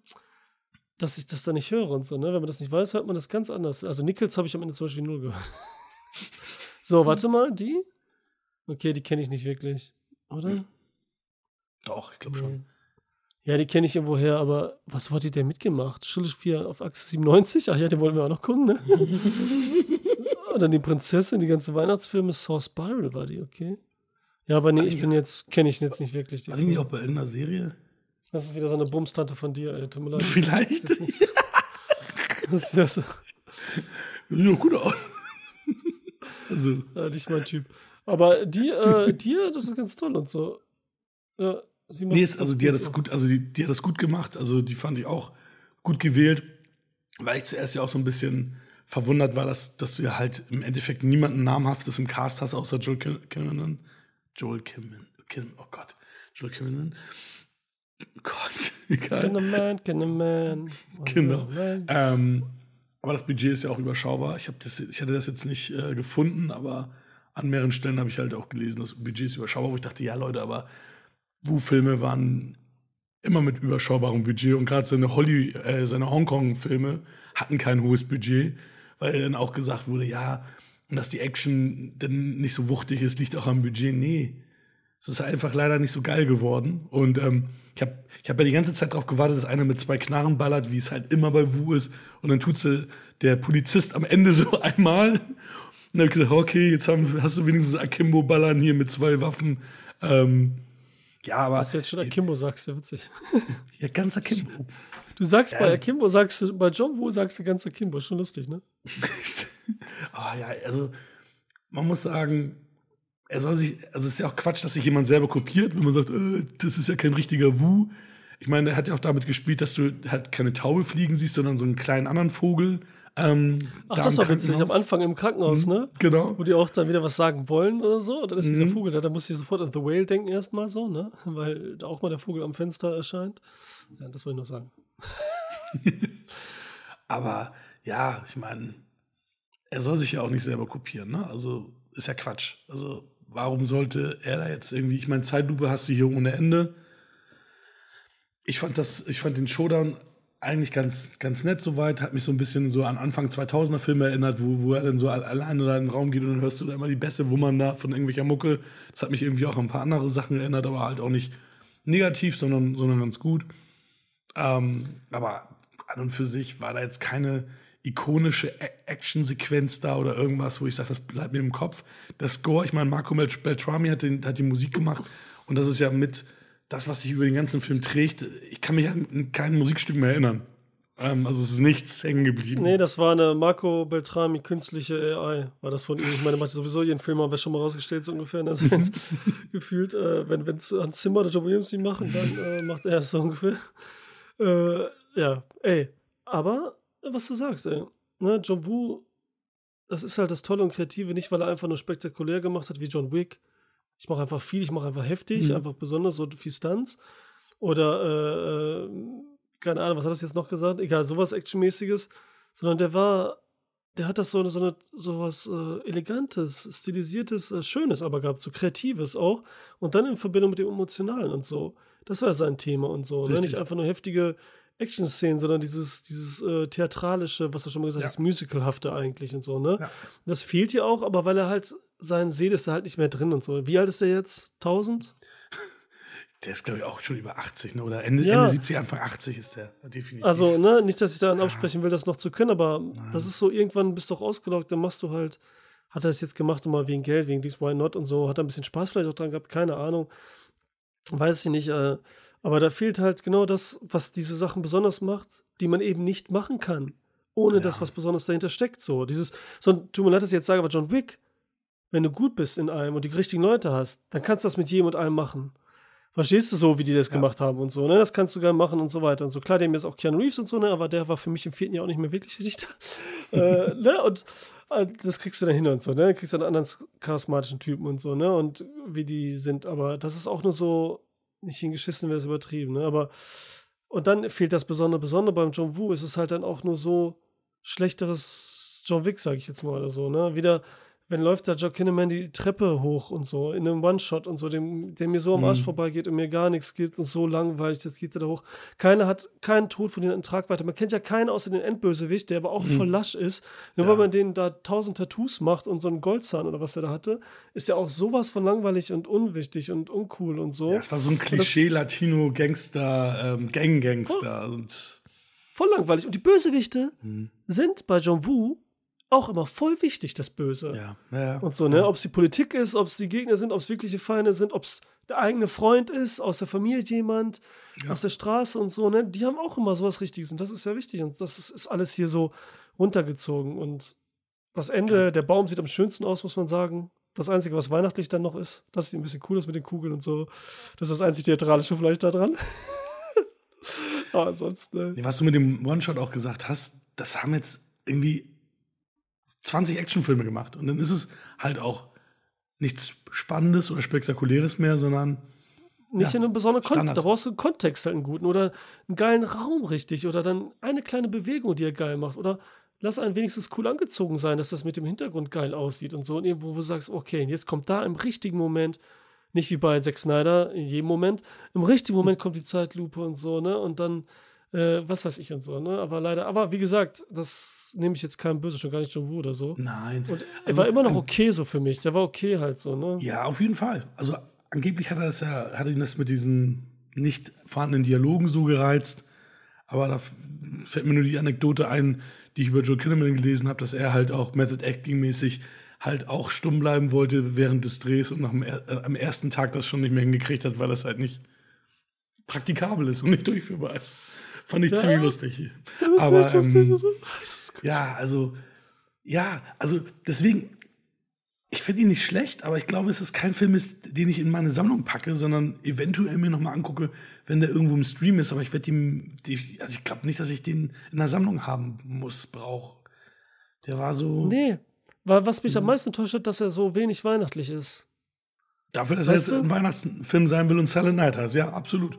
dass ich das da nicht höre und so, ne? Wenn man das nicht weiß, hört man das ganz anders. Also Nichols habe ich am Ende zum Beispiel null gehört. so, warte mal, die? Okay, die kenne ich nicht wirklich, oder? Hm. Doch, ich glaube schon. Ja, die kenne ich irgendwoher, aber was wollte der mitgemacht? Schuldig 4 auf Achse 97? Ach ja, den wollen wir auch noch gucken, ne? Und dann die Prinzessin, die ganze Weihnachtsfilme, Saw Spiral war die, okay. Ja, aber nee, ich bin jetzt, kenne ich jetzt nicht wirklich. Die war die nicht auch bei irgendeiner Serie? Das ist wieder so eine Bumstante von dir, ey. Tut mir leid. Vielleicht. Das ist, das ja so. Ja, gut aus. also. Ja, nicht mein Typ. Aber die, äh, die, das ist ganz toll und so. Ja, nee, ist, also die hat das gut, also die, die hat das gut gemacht. Also die fand ich auch gut gewählt, weil ich zuerst ja auch so ein bisschen verwundert war, dass, dass du ja halt im Endeffekt niemanden namhaftes im Cast hast, außer Joel Kimmerer. Joel Kimmerer. Kim, oh Gott. Joel Kimmerer. Gott, egal. Can a man, can a man. Genau. Ähm, aber das Budget ist ja auch überschaubar. Ich, das, ich hatte das jetzt nicht äh, gefunden, aber an mehreren Stellen habe ich halt auch gelesen, das Budget ist überschaubar, wo ich dachte, ja Leute, aber Wu-Filme waren immer mit überschaubarem Budget und gerade seine äh, seine Hongkong-Filme hatten kein hohes Budget, weil dann auch gesagt wurde, ja, dass die Action dann nicht so wuchtig ist, liegt auch am Budget. Nee, es ist einfach leider nicht so geil geworden. Und ähm, ich habe ich hab ja die ganze Zeit darauf gewartet, dass einer mit zwei Knarren ballert, wie es halt immer bei Wu ist. Und dann tut sie der Polizist am Ende so einmal. Und dann habe ich gesagt, okay, jetzt haben, hast du wenigstens Akimbo-Ballern hier mit zwei Waffen. Ähm, ja, aber. Dass du jetzt schon Akimbo sagst, ja witzig. Ja, ganz Akimbo. Du sagst ja, bei Akimbo, sagst du, bei John Wu sagst du ganz Akimbo, schon lustig, ne? ah, ja, also man muss sagen, er soll sich, also es ist ja auch Quatsch, dass sich jemand selber kopiert, wenn man sagt, äh, das ist ja kein richtiger Wu. Ich meine, er hat ja auch damit gespielt, dass du halt keine Taube fliegen siehst, sondern so einen kleinen anderen Vogel. Ähm, Ach, da das war witzig, am Anfang im Krankenhaus, mhm, ne? Genau. Wo die auch dann wieder was sagen wollen oder so. Und dann ist mhm. dieser Vogel da, da muss ich sofort an The Whale denken erstmal so, ne? Weil da auch mal der Vogel am Fenster erscheint. Ja, das wollte ich noch sagen. Aber ja, ich meine, er soll sich ja auch nicht selber kopieren, ne? Also ist ja Quatsch. Also warum sollte er da jetzt irgendwie, ich meine, Zeitlupe hast du hier ohne Ende. Ich fand das, ich fand den Showdown eigentlich ganz, ganz nett soweit, hat mich so ein bisschen so an Anfang 2000er Filme erinnert, wo, wo er dann so alleine da in den Raum geht und dann hörst du da immer die beste Wummern da von irgendwelcher Mucke. Das hat mich irgendwie auch an ein paar andere Sachen erinnert, aber halt auch nicht negativ, sondern, sondern ganz gut. Ähm, aber an und für sich war da jetzt keine ikonische Actionsequenz da oder irgendwas, wo ich sage, das bleibt mir im Kopf. Der Score, ich meine, Marco Beltrami hat, den, hat die Musik gemacht und das ist ja mit das, was sich über den ganzen Film trägt. Ich kann mich an kein Musikstück mehr erinnern. Ähm, also es ist nichts hängen geblieben. Nee, das war eine Marco Beltrami künstliche AI. War das von ihm? Ich meine, macht sowieso jeden Film haben wir schon mal rausgestellt, so ungefähr. Also gefühlt, äh, wenn es Hans Zimmer oder Joe Williams nicht machen, dann äh, macht er es so ungefähr. Äh, ja, ey. Aber was du sagst, ey. Ne, John Woo, das ist halt das Tolle und Kreative, nicht weil er einfach nur spektakulär gemacht hat wie John Wick. Ich mache einfach viel, ich mache einfach heftig, mhm. einfach besonders so viel Stunts. Oder, äh, äh, keine Ahnung, was hat das jetzt noch gesagt? Egal, sowas Actionmäßiges. Sondern der war, der hat das so, so, eine, so was äh, Elegantes, Stilisiertes, äh, Schönes aber gehabt, so Kreatives auch. Und dann in Verbindung mit dem Emotionalen und so. Das war sein Thema und so. Ne? Nicht einfach nur heftige Action-Szenen, sondern dieses, dieses äh, theatralische, was du schon mal gesagt hast, ja. musicalhafte eigentlich und so, ne? Ja. Das fehlt hier auch, aber weil er halt, sein Seele ist da halt nicht mehr drin und so. Wie alt ist der jetzt? 1000? Der ist, glaube ich, auch schon über 80, ne? oder Ende, ja. Ende 70, Anfang 80 ist der, definitiv. Also, ne, nicht, dass ich da absprechen will, das noch zu können, aber Nein. das ist so, irgendwann bist du auch ausgelockt, dann machst du halt, hat er das jetzt gemacht, immer wegen Geld, wegen dies, why not und so, hat er ein bisschen Spaß vielleicht auch dran gehabt, keine Ahnung. Weiß ich nicht, äh, aber da fehlt halt genau das, was diese Sachen besonders macht, die man eben nicht machen kann, ohne ja. dass was Besonderes dahinter steckt. So, dieses, so, tut mir leid, dass ich jetzt sage, aber John Wick, wenn du gut bist in allem und die richtigen Leute hast, dann kannst du das mit jedem und allem machen. Verstehst du so, wie die das ja. gemacht haben und so, ne? Das kannst du gerne machen und so weiter und so. Klar, dem ist auch Keanu Reeves und so, ne? Aber der war für mich im vierten Jahr auch nicht mehr wirklich richtig da. äh, ne? Und äh, das kriegst du dann hin und so, ne? Dann kriegst du einen anderen charismatischen Typen und so, ne? Und wie die sind. Aber das ist auch nur so, nicht hingeschissen wäre es übertrieben, ne? Aber und dann fehlt das Besondere. Besondere beim John Woo ist es halt dann auch nur so schlechteres John Wick, sage ich jetzt mal oder so, ne? Wieder wenn läuft da Joe Kinnaman die Treppe hoch und so, in einem One-Shot und so, dem, der mir so am Arsch mhm. vorbeigeht und mir gar nichts gibt und so langweilig, das geht da hoch. Keiner hat keinen Tod von denen in Tragweite. Man kennt ja keinen außer den Endbösewicht, der aber auch mhm. voll lasch ist. Nur ja. weil man denen da tausend Tattoos macht und so einen Goldzahn oder was er da hatte, ist ja auch sowas von langweilig und unwichtig und uncool und so. Ja, es war so ein Klischee-Latino-Gangster, ähm, Gang-Gangster. Voll, voll langweilig. Und die Bösewichte mhm. sind bei John Woo auch immer voll wichtig, das Böse. Ja, ja. Und so, ne? Ob es die Politik ist, ob es die Gegner sind, ob es wirkliche Feinde sind, ob es der eigene Freund ist, aus der Familie jemand, ja. aus der Straße und so, ne? Die haben auch immer sowas Richtiges und das ist ja wichtig und das ist, ist alles hier so runtergezogen und das Ende, ja. der Baum sieht am schönsten aus, muss man sagen. Das Einzige, was weihnachtlich dann noch ist, das sieht ein bisschen cool aus mit den Kugeln und so. Das ist das einzig Theatralische vielleicht da dran. Aber ansonsten. Ne? Was du mit dem One-Shot auch gesagt hast, das haben jetzt irgendwie 20 Actionfilme gemacht. Und dann ist es halt auch nichts Spannendes oder Spektakuläres mehr, sondern. Nicht ja, in einem besonderen Kontext. Da brauchst du einen Kontext halt einen guten oder einen geilen Raum richtig oder dann eine kleine Bewegung, die er geil macht. Oder lass einen wenigstens cool angezogen sein, dass das mit dem Hintergrund geil aussieht und so. Und irgendwo, wo du sagst, okay, jetzt kommt da im richtigen Moment, nicht wie bei Zack Snyder in jedem Moment, im richtigen Moment kommt die Zeitlupe und so, ne? Und dann äh, was weiß ich und so, ne? Aber leider, aber wie gesagt, das nehme ich jetzt keinem böse, schon gar nicht John Woo oder so. Nein. Und er also, war immer noch okay so für mich. Der war okay halt so, ne? Ja, auf jeden Fall. Also angeblich hat er das ja, hat ihn das mit diesen nicht vorhandenen Dialogen so gereizt. Aber da fällt mir nur die Anekdote ein, die ich über Joe Kinnaman gelesen habe, dass er halt auch Method Acting mäßig halt auch stumm bleiben wollte während des Drehs und nach dem, äh, am ersten Tag das schon nicht mehr hingekriegt hat, weil das halt nicht praktikabel ist und nicht durchführbar ist. Fand ich ja, ziemlich lustig. Aber ähm, ja, also ja, also deswegen, ich finde ihn nicht schlecht, aber ich glaube, es ist kein Film, ist, den ich in meine Sammlung packe, sondern eventuell mir nochmal angucke, wenn der irgendwo im Stream ist. Aber ich werde ihm, also ich glaube nicht, dass ich den in der Sammlung haben muss, brauche. Der war so. Nee, weil was mich am meisten enttäuscht hat, dass er so wenig weihnachtlich ist. Dafür, dass weißt er jetzt du? ein Weihnachtsfilm sein will und Silent Night heißt, ja, absolut.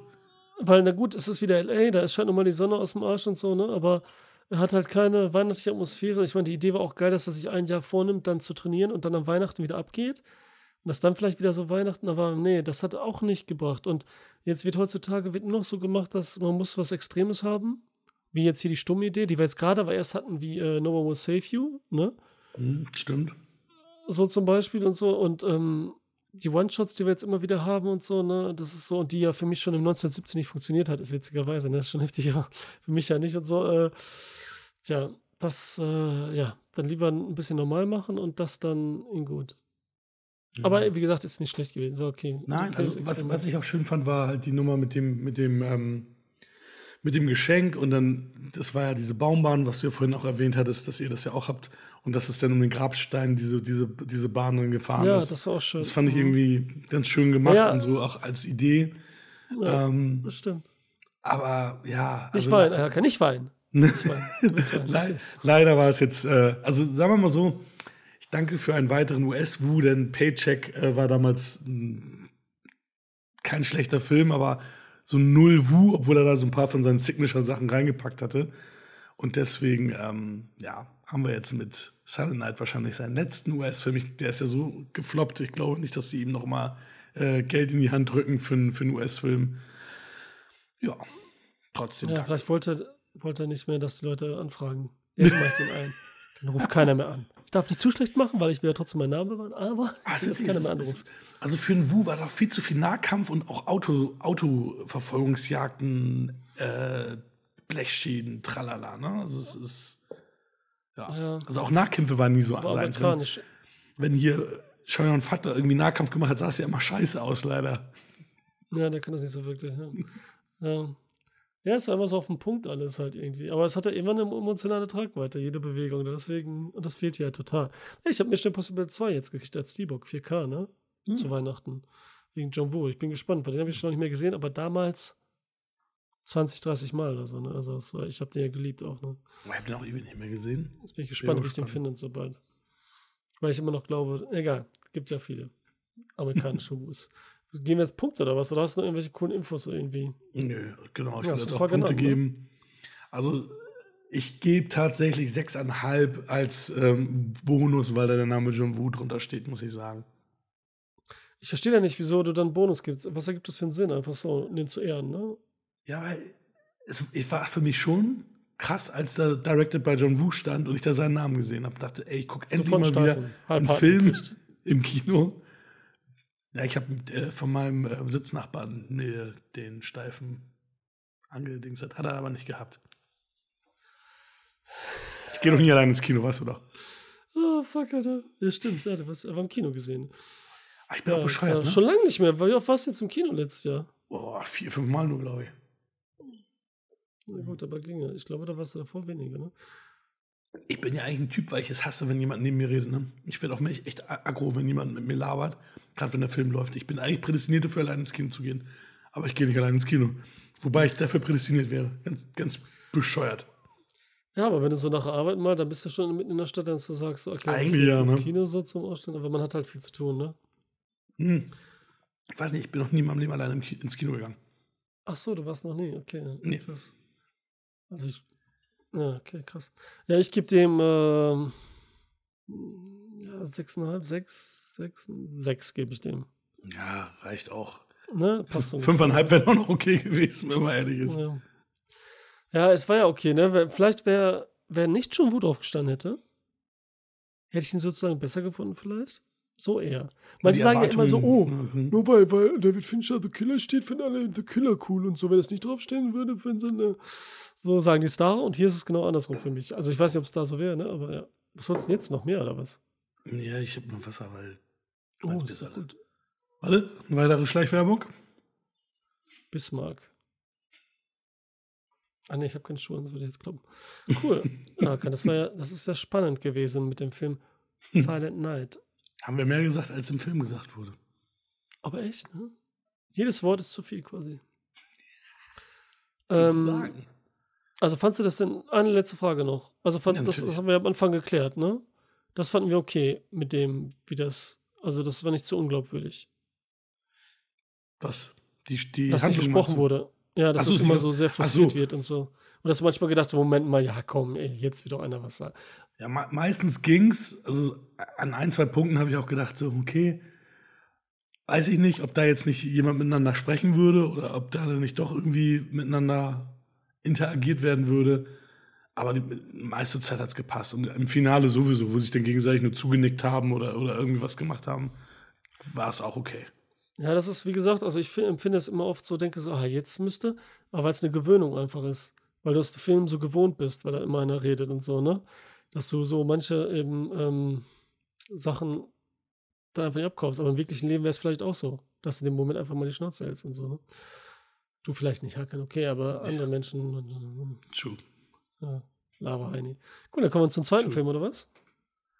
Weil, na gut, es ist wieder LA, da scheint nochmal die Sonne aus dem Arsch und so, ne? Aber er hat halt keine weihnachtliche Atmosphäre. Ich meine, die Idee war auch geil, dass er sich ein Jahr vornimmt, dann zu trainieren und dann am Weihnachten wieder abgeht. Und das dann vielleicht wieder so Weihnachten, aber nee, das hat auch nicht gebracht. Und jetzt wird heutzutage wird nur noch so gemacht, dass man muss was Extremes haben. Wie jetzt hier die stumme Idee, die wir jetzt gerade aber erst hatten, wie äh, No One Will Save You, ne? Hm, stimmt. So zum Beispiel und so. Und ähm, die One-Shots, die wir jetzt immer wieder haben und so, ne, das ist so, und die ja für mich schon im 1917 nicht funktioniert hat, ist witzigerweise, ne, das ist schon heftig, aber für mich ja nicht und so, äh, tja, das, äh, ja, dann lieber ein bisschen normal machen und das dann in gut. Ja. Aber wie gesagt, ist nicht schlecht gewesen, war okay. Nein, also was, was ich auch schön fand, war halt die Nummer mit dem, mit dem, ähm, mit dem Geschenk und dann, das war ja diese Baumbahn, was du ja vorhin auch erwähnt hattest, dass ihr das ja auch habt und dass es dann um den Grabstein diese, diese, diese Bahn dann gefahren ja, ist. das war auch schön. Das fand ich mhm. irgendwie ganz schön gemacht ja. und so auch als Idee. Ja, ähm, das stimmt. Aber ja. Also, ich weine, er kann nicht weinen. Nicht weinen. Le leider war es jetzt, äh, also sagen wir mal so, ich danke für einen weiteren US-Wu, denn Paycheck äh, war damals mh, hm, kein schlechter Film, aber so null Wu, obwohl er da so ein paar von seinen Signature-Sachen reingepackt hatte. Und deswegen, ähm, ja, haben wir jetzt mit Silent Night wahrscheinlich seinen letzten US-Film. Der ist ja so gefloppt. Ich glaube nicht, dass sie ihm noch mal äh, Geld in die Hand drücken für, für einen US-Film. Ja, trotzdem. Ja, danke. vielleicht wollte, wollte er nicht mehr, dass die Leute anfragen. Jetzt mache ich den ein. Dann ruft keiner mehr an. Ich darf nicht zu schlecht machen, weil ich will ja trotzdem meinen Namen bewahren, aber also, jetzt keiner mehr anruft. Also für einen Wu war da viel zu viel Nahkampf und auch Auto, Autoverfolgungsjagden, äh, Blechschäden, tralala. Ne? Also es ist. Ja. ja. Also auch Nahkämpfe waren nie so an sein. Wenn, wenn hier Scheuer Vater irgendwie Nahkampf gemacht hat, sah es ja immer scheiße aus, leider. Ja, der kann das nicht so wirklich. Ja. ja. Ja, es war immer so auf den Punkt alles halt irgendwie. Aber es hat ja immer eine emotionale Tragweite, jede Bewegung. Deswegen, und das fehlt hier halt total. Ich habe Mission Impossible 2 jetzt gekriegt als Steelbook, 4K, ne? Hm. Zu Weihnachten. Wegen John Woo. Ich bin gespannt, weil den habe ich schon noch nicht mehr gesehen, aber damals 20, 30 Mal oder so, ne? Also war, ich habe den ja geliebt auch, ne? Ich habe den auch irgendwie nicht mehr gesehen. Jetzt bin ich gespannt, wie ich den finde so bald. Weil ich immer noch glaube, egal, gibt ja viele amerikanische Woos. Gehen wir jetzt Punkte oder was? Oder hast du noch irgendwelche coolen Infos irgendwie? Nö, genau. Ich ja, will jetzt auch Punkte genannt, ne? geben. Ne? Also, Ich gebe tatsächlich 6,5 als ähm, Bonus, weil da der Name John Woo drunter steht, muss ich sagen. Ich verstehe ja nicht, wieso du dann Bonus gibst. Was ergibt das für einen Sinn, einfach so, den zu ehren, ne? Ja, weil es, es war für mich schon krass, als da Directed by John Woo stand und ich da seinen Namen gesehen habe. Dachte, ey, ich gucke endlich mal wieder einen Film im Kino. Ja, ich habe äh, von meinem äh, Sitznachbarn nee, den steifen angedings hat. Hat er aber nicht gehabt. Ich gehe doch nie allein ins Kino, weißt du doch. Oh, fuck, Alter. Ja, stimmt. Ja, du warst aber im Kino gesehen. Ach, ich bin ja, auch bescheuert, ne? Schon lange nicht mehr. Wie oft warst du jetzt im Kino letztes Jahr? Boah, vier, fünf Mal nur, glaube ich. Na gut, aber ginge. Ich glaube, da warst du davor weniger, ne? Ich bin ja eigentlich ein Typ, weil ich es hasse, wenn jemand neben mir redet. Ne? Ich werde auch echt aggro, wenn jemand mit mir labert, gerade wenn der Film läuft. Ich bin eigentlich prädestiniert dafür, allein ins Kino zu gehen. Aber ich gehe nicht allein ins Kino. Wobei ich dafür prädestiniert wäre. Ganz, ganz bescheuert. Ja, aber wenn du so nach der Arbeit mal, dann bist du schon mitten in der Stadt, dann du sagst, okay, Eigentlich ich ja, ins ne? Kino so zum Ausstellen, aber man hat halt viel zu tun, ne? Hm. Ich weiß nicht, ich bin noch nie in meinem Leben alleine ins Kino gegangen. Ach so, du warst noch nie, okay. Nee. Krass. Also ich, ja, okay, krass. Ja, ich gebe dem, ähm, ja, sechseinhalb, sechs, sechs, sechs gebe ich dem. Ja, reicht auch. Ne? Passt Fünfeinhalb wäre auch noch okay gewesen, wenn man ehrlich ist. Ja. ja, es war ja okay, ne? Vielleicht wäre, wer nicht schon Wut aufgestanden hätte, hätte ich ihn sozusagen besser gefunden, vielleicht. So eher. Manche sagen ja immer so, oh, mhm. nur weil, weil David Fincher The Killer steht, finden alle The Killer cool und so. Wenn das nicht draufstehen würde, finden sie eine, so sagen die Star. Und hier ist es genau andersrum für mich. Also ich weiß nicht, ob es da so wäre, ne? aber ja. Was sollst du denn jetzt noch mehr oder was? Ja, ich habe noch Wasser, weil. Oh, ist doch gut. Warte, eine weitere Schleichwerbung. Bismarck. Ah ne, ich habe keine Schuhe, das würde ich jetzt glauben. Cool. ja, das war ja, das ist ja spannend gewesen mit dem Film Silent Night. Haben wir mehr gesagt, als im Film gesagt wurde. Aber echt, ne? Jedes Wort ist zu viel quasi. ähm, also fandst du das denn, eine letzte Frage noch. Also fand, ja, das, das haben wir am Anfang geklärt, ne? Das fanden wir okay mit dem, wie das, also das war nicht zu unglaubwürdig. Was? Die, die dass nicht gesprochen wurde. Ja, dass so, das immer so sehr forciert so. wird und so. Und dass manchmal gedacht Moment mal, ja komm, ey, jetzt wird doch einer was sagen. Ja, me meistens ging's. Also an ein, zwei Punkten habe ich auch gedacht, so, okay, weiß ich nicht, ob da jetzt nicht jemand miteinander sprechen würde oder ob da nicht doch irgendwie miteinander interagiert werden würde. Aber die meiste Zeit hat es gepasst. Und im Finale sowieso, wo sich dann gegenseitig nur zugenickt haben oder, oder irgendwie was gemacht haben, war es auch okay. Ja, das ist, wie gesagt, also ich empfinde es immer oft so, denke so, ah, jetzt müsste, aber weil es eine Gewöhnung einfach ist. Weil du aus dem Film so gewohnt bist, weil da immer einer redet und so, ne? Dass du so manche eben ähm, Sachen da einfach nicht abkaufst. Aber im wirklichen Leben wäre es vielleicht auch so, dass du in dem Moment einfach mal die Schnauze hältst und so, ne? Du vielleicht nicht, Hacken, okay, aber andere ja. Menschen. True. Ja, Lava Heini. Gut, dann kommen wir zum zweiten True. Film, oder was?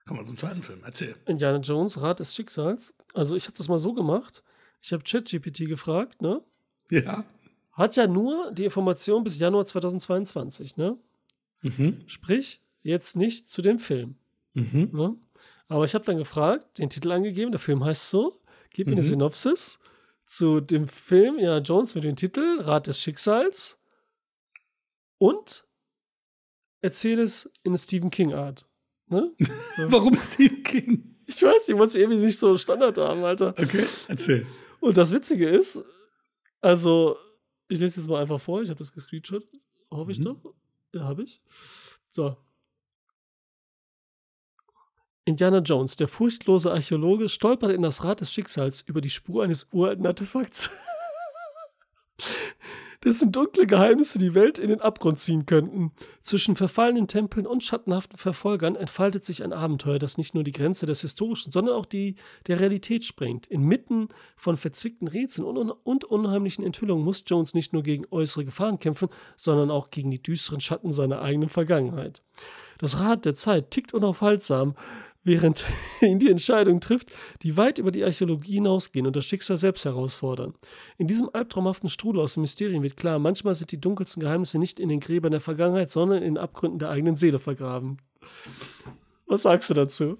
Kommen wir zum zweiten Film, erzähl. Indiana Jones, Rat des Schicksals. Also, ich habe das mal so gemacht. Ich habe ChatGPT gefragt, ne? Ja. Hat ja nur die Information bis Januar 2022, ne? Mhm. Sprich, jetzt nicht zu dem Film. Mhm. Ne? Aber ich habe dann gefragt, den Titel angegeben, der Film heißt so, gib mir mhm. eine Synopsis zu dem Film, ja, Jones mit dem Titel Rat des Schicksals und erzähle es in Stephen King Art. Ne? So. Warum Stephen King? Ich weiß, ich wollte irgendwie nicht so Standard haben, Alter. Okay, erzähl. Und das Witzige ist, also, ich lese jetzt mal einfach vor, ich habe das gescreenshot, hoffe ich mhm. doch. Ja, habe ich. So. Indiana Jones, der furchtlose Archäologe, stolpert in das Rad des Schicksals über die Spur eines uralten Artefakts. dessen dunkle Geheimnisse die Welt in den Abgrund ziehen könnten. Zwischen verfallenen Tempeln und schattenhaften Verfolgern entfaltet sich ein Abenteuer, das nicht nur die Grenze des Historischen, sondern auch die der Realität sprengt. Inmitten von verzwickten Rätseln und, und unheimlichen Enthüllungen muss Jones nicht nur gegen äußere Gefahren kämpfen, sondern auch gegen die düsteren Schatten seiner eigenen Vergangenheit. Das Rad der Zeit tickt unaufhaltsam während ihn die Entscheidungen trifft, die weit über die Archäologie hinausgehen und das Schicksal selbst herausfordern. In diesem albtraumhaften Strudel aus den Mysterien wird klar, manchmal sind die dunkelsten Geheimnisse nicht in den Gräbern der Vergangenheit, sondern in den Abgründen der eigenen Seele vergraben. Was sagst du dazu?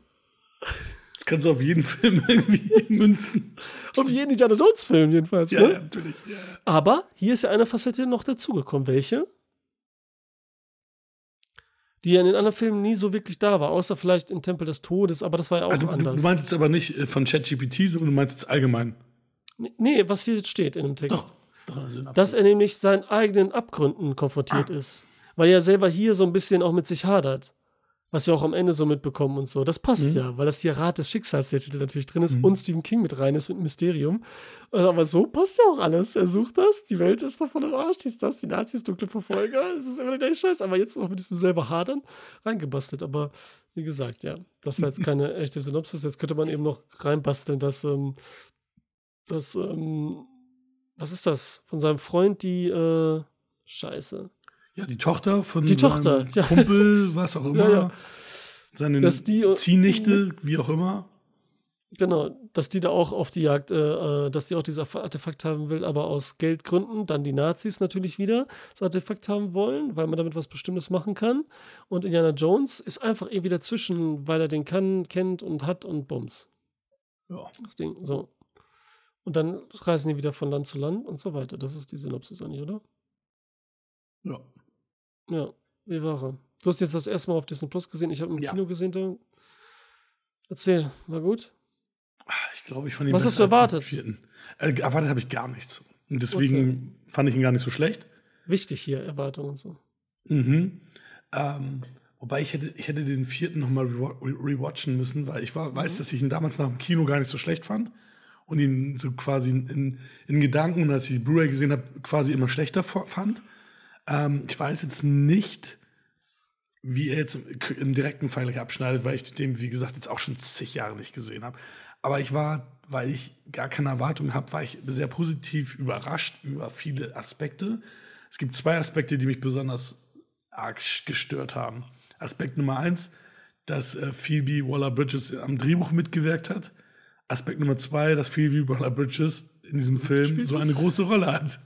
Das kannst du auf jeden Film irgendwie münzen. Auf jeden Indiana Jones Film jedenfalls. Ja, ne? ja natürlich. Ja. Aber hier ist ja eine Facette noch dazugekommen. Welche? Die ja in den anderen Filmen nie so wirklich da war, außer vielleicht in Tempel des Todes, aber das war ja auch also, anders. Du meinst jetzt aber nicht äh, von ChatGPT, sondern du meinst jetzt allgemein. Nee, was hier jetzt steht in dem Text. Oh, dass er nämlich seinen eigenen Abgründen konfrontiert ah. ist. Weil er selber hier so ein bisschen auch mit sich hadert was wir auch am Ende so mitbekommen und so. Das passt mhm. ja, weil das hier Rat des Schicksals der Titel natürlich drin ist mhm. und Stephen King mit rein ist mit Mysterium. Äh, aber so passt ja auch alles. Er sucht das, die Welt ist davon im Arsch, die ist das, die Nazis, dunkle Verfolger, es ist immer der gleiche Scheiß. Aber jetzt noch mit diesem selber Hadern reingebastelt. Aber wie gesagt, ja, das war jetzt keine echte Synopsis. Jetzt könnte man eben noch reinbasteln, dass, ähm, dass, ähm, was ist das? Von seinem Freund die, äh, Scheiße. Ja, die Tochter von die Tochter, ja. Kumpel, was auch immer. Ja, ja. Seine dass die, Ziehnichte, wie auch immer. Genau, dass die da auch auf die Jagd, äh, äh dass die auch dieses Artefakt haben will, aber aus Geldgründen. Dann die Nazis natürlich wieder das Artefakt haben wollen, weil man damit was Bestimmtes machen kann. Und Indiana Jones ist einfach irgendwie dazwischen, weil er den kann, kennt und hat und Bums. Ja. Das Ding, so. Und dann reisen die wieder von Land zu Land und so weiter. Das ist die Synopsis eigentlich, oder? Ja. Ja, wie war er? Du hast jetzt das erste Mal auf Disney Plus gesehen, ich habe im ja. Kino gesehen. Da. Erzähl, war gut? Ich glaube, ich fand ihn Was hast du erwartet? Äh, erwartet habe ich gar nichts. Und deswegen okay. fand ich ihn gar nicht so schlecht. Wichtig hier, Erwartungen und so. Mhm. Ähm, wobei ich hätte, ich hätte den vierten nochmal rewatchen müssen, weil ich war, weiß, mhm. dass ich ihn damals nach dem Kino gar nicht so schlecht fand und ihn so quasi in, in Gedanken, als ich die Blu-ray gesehen habe, quasi immer schlechter fand. Ähm, ich weiß jetzt nicht, wie er jetzt im direkten Vergleich abschneidet, weil ich den, wie gesagt, jetzt auch schon zig Jahre nicht gesehen habe. Aber ich war, weil ich gar keine Erwartungen habe, war ich sehr positiv überrascht über viele Aspekte. Es gibt zwei Aspekte, die mich besonders arg gestört haben. Aspekt Nummer eins, dass äh, Phoebe Waller-Bridges am Drehbuch mitgewirkt hat. Aspekt Nummer zwei, dass Phoebe Waller-Bridges in diesem Film so eine große Rolle hat.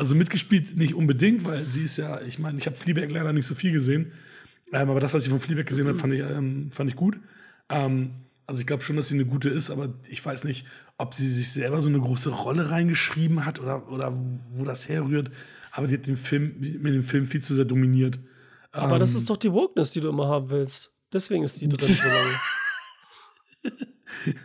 Also mitgespielt nicht unbedingt, weil sie ist ja, ich meine, ich habe Fleabag leider nicht so viel gesehen, ähm, aber das, was ich von Fleabag gesehen habe, fand ich, ähm, fand ich gut. Ähm, also ich glaube schon, dass sie eine gute ist, aber ich weiß nicht, ob sie sich selber so eine große Rolle reingeschrieben hat oder, oder wo das herrührt. Aber die hat den Film, mit dem Film viel zu sehr dominiert. Aber das ähm, ist doch die Wokeness, die du immer haben willst. Deswegen ist die drin so lange.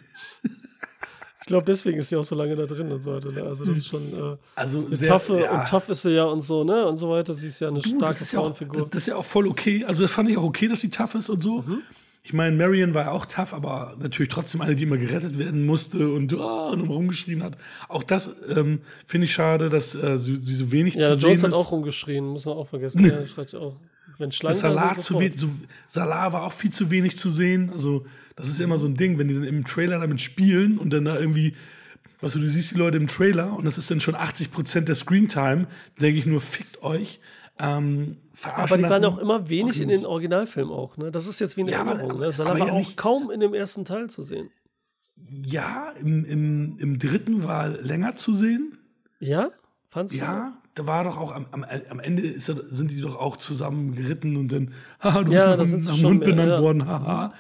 Ich glaube, deswegen ist sie auch so lange da drin und so weiter. Ne? Also das ist schon äh, also sehr, taffe ja. und tough ist sie ja und so, ne? Und so weiter. Sie ist ja eine du, starke das Frauenfigur. Ja das ist ja auch voll okay. Also das fand ich auch okay, dass sie tough ist und so. Mhm. Ich meine, Marion war ja auch tough, aber natürlich trotzdem eine, die immer gerettet werden musste und, oh, und rumgeschrien hat. Auch das ähm, finde ich schade, dass äh, sie, sie, so wenig ja, zu sehen ist. Ja, Jones hat auch rumgeschrien, muss man auch vergessen. ja, schreit auch. Wenn Schlangen Salat, so so, Salat war auch viel zu wenig zu sehen. Also, das ist ja immer so ein Ding, wenn die dann im Trailer damit spielen und dann da irgendwie Weißt du, du siehst die Leute im Trailer und das ist dann schon 80 Prozent der Screentime. Denke ich nur, fickt euch. Ähm, aber die lassen. waren auch immer wenig in den Originalfilmen auch. Ne? Das ist jetzt wie eine ja, Erinnerung. Aber, ne? Salah war ja auch nicht. kaum in dem ersten Teil zu sehen. Ja, im, im, im dritten war länger zu sehen. Ja? Fandst du? Ja, da war doch auch am, am, am Ende ist, sind die doch auch zusammen geritten und dann, haha, du ja, bist nach, nach Mund benannt ja. worden, haha.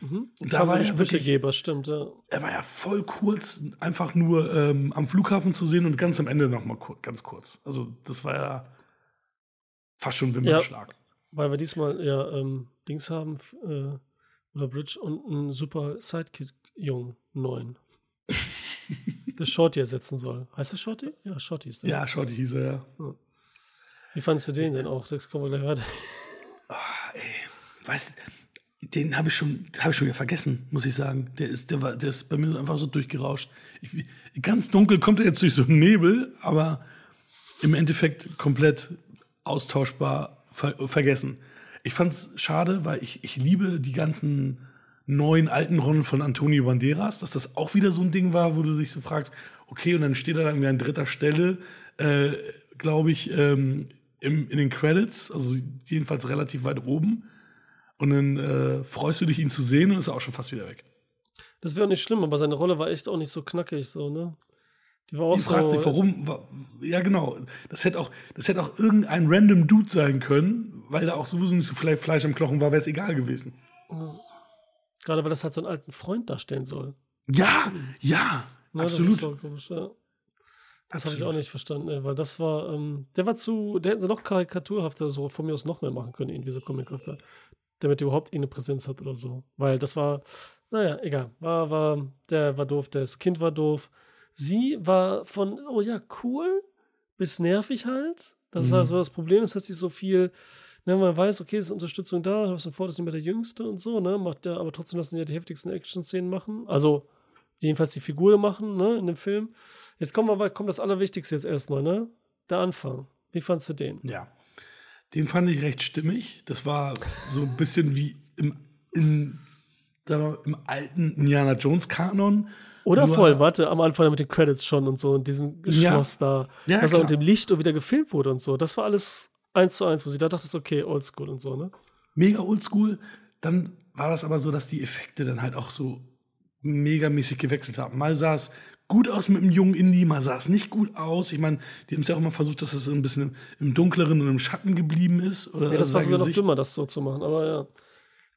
Mhm. Und da war er wirklich, Geber, stimmt, ja. Er war ja voll kurz, einfach nur ähm, am Flughafen zu sehen und ganz am Ende noch mal kur ganz kurz. Also das war ja fast schon Wimpernschlag. Ja, weil wir diesmal ja ähm, Dings haben, äh, oder Bridge und einen super Sidekick-Jungen, neuen. der Shorty ersetzen soll. Heißt der Shorty? Ja, Shorty ist der. Ja, Shorty hieß er, ja. Wie fandest du den denn auch? Das kommen wir gleich weiter. Oh, ey. Weißt du, den habe ich schon, habe ich schon wieder vergessen, muss ich sagen. Der ist, der war, der ist bei mir einfach so durchgerauscht. Ich, ganz dunkel kommt er jetzt durch so einen Nebel, aber im Endeffekt komplett austauschbar ver vergessen. Ich fand es schade, weil ich, ich liebe die ganzen neuen alten Rollen von Antonio Banderas, dass das auch wieder so ein Ding war, wo du dich so fragst, okay, und dann steht er dann an dritter Stelle, äh, glaube ich, ähm, im, in den Credits, also jedenfalls relativ weit oben. Und dann äh, freust du dich, ihn zu sehen und ist er auch schon fast wieder weg. Das wäre nicht schlimm, aber seine Rolle war echt auch nicht so knackig, so, ne? Die war auch ich so. Dich, warum? Ja, genau. Das hätte auch, das hätte auch irgendein random Dude sein können, weil da auch sowieso nicht so viel Fleisch am Knochen war, wäre es egal gewesen. Ja. Gerade weil das halt so einen alten Freund darstellen soll. Ja, ja, ne, absolut. Das ist, komisch, ja. Das habe ich auch nicht verstanden, weil das war, ähm, der war zu, der hätten sie noch karikaturhafter, so von mir aus noch mehr machen können, irgendwie so comichafter, damit er überhaupt eine Präsenz hat oder so. Weil das war, naja, egal, war, war, der war doof, das Kind war doof. Sie war von, oh ja, cool, bis nervig halt. Das mhm. ist also das Problem, ist, dass sie so viel, ne, man weiß, okay, es ist Unterstützung da, Harrison Ford ist nicht mehr der Jüngste und so, ne, macht der, aber trotzdem lassen sie ja die heftigsten Action-Szenen machen. Also, jedenfalls die Figur machen, ne, in dem Film. Jetzt kommen wir, kommt das Allerwichtigste jetzt erstmal, ne? Der Anfang. Wie fandst du den? Ja. Den fand ich recht stimmig. Das war so ein bisschen wie im, in, im alten Indiana Jones Kanon. Oder Nur, voll, warte, am Anfang mit den Credits schon und so und diesem Schloss ja. da, ja, dass er unter dem Licht und wieder gefilmt wurde und so. Das war alles eins zu eins, wo sie da dachte, okay, oldschool und so, ne? Mega oldschool. Dann war das aber so, dass die Effekte dann halt auch so megamäßig gewechselt haben. Mal sah es gut aus mit dem jungen Indie, mal sah es nicht gut aus. Ich meine, die haben es ja auch immer versucht, dass es so ein bisschen im Dunkleren und im Schatten geblieben ist. Oder ja, das war sogar noch dümmer, das so zu machen, aber ja.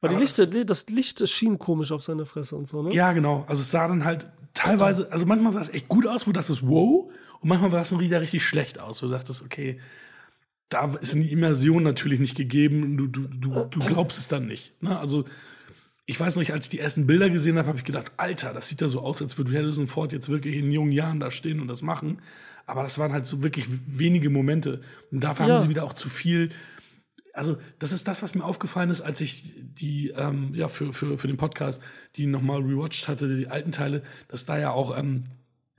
Weil die Lichter, das, das Licht schien komisch auf seine Fresse und so, ne? Ja, genau. Also es sah dann halt teilweise, also manchmal sah es echt gut aus, wo du dachtest, wow, und manchmal sah es dann wieder richtig schlecht aus. Wo du dachtest, okay, da ist die Immersion natürlich nicht gegeben, du, du, du, du glaubst es dann nicht. Ne? Also ich weiß noch, als ich die ersten Bilder gesehen habe, habe ich gedacht, Alter, das sieht ja so aus, als würde Harrison Ford jetzt wirklich in jungen Jahren da stehen und das machen. Aber das waren halt so wirklich wenige Momente. Und dafür ja. haben sie wieder auch zu viel. Also, das ist das, was mir aufgefallen ist, als ich die, ähm, ja, für, für, für den Podcast, die nochmal rewatcht hatte, die alten Teile, dass da ja auch, ähm,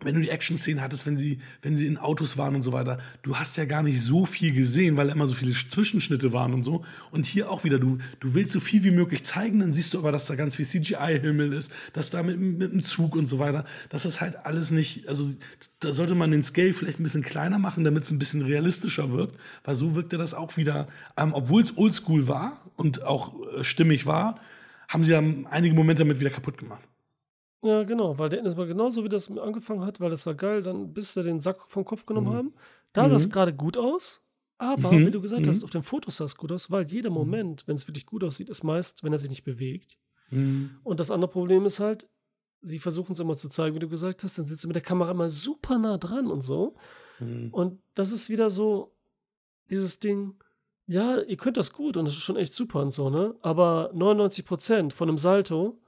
wenn du die Action-Szenen hattest, wenn sie, wenn sie in Autos waren und so weiter, du hast ja gar nicht so viel gesehen, weil immer so viele Zwischenschnitte waren und so. Und hier auch wieder, du, du willst so viel wie möglich zeigen, dann siehst du aber, dass da ganz viel CGI-Himmel ist, dass da mit, mit dem Zug und so weiter, das ist halt alles nicht, also da sollte man den Scale vielleicht ein bisschen kleiner machen, damit es ein bisschen realistischer wirkt, weil so wirkte das auch wieder, ähm, obwohl es oldschool war und auch äh, stimmig war, haben sie ja einige Momente damit wieder kaputt gemacht. Ja, genau, weil der das war genauso, wie das angefangen hat, weil das war geil, dann bis sie den Sack vom Kopf genommen mhm. haben. Da mhm. sah es gerade gut aus, aber mhm. wie du gesagt hast, mhm. auf den Fotos sah es gut aus, weil jeder mhm. Moment, wenn es wirklich gut aussieht, ist meist, wenn er sich nicht bewegt. Mhm. Und das andere Problem ist halt, sie versuchen es immer zu zeigen, wie du gesagt hast, dann sitzt sie mit der Kamera immer super nah dran und so. Und das ist wieder so dieses Ding, ja, ihr könnt das gut und das ist schon echt super und so, ne? Aber 99 Prozent von einem Salto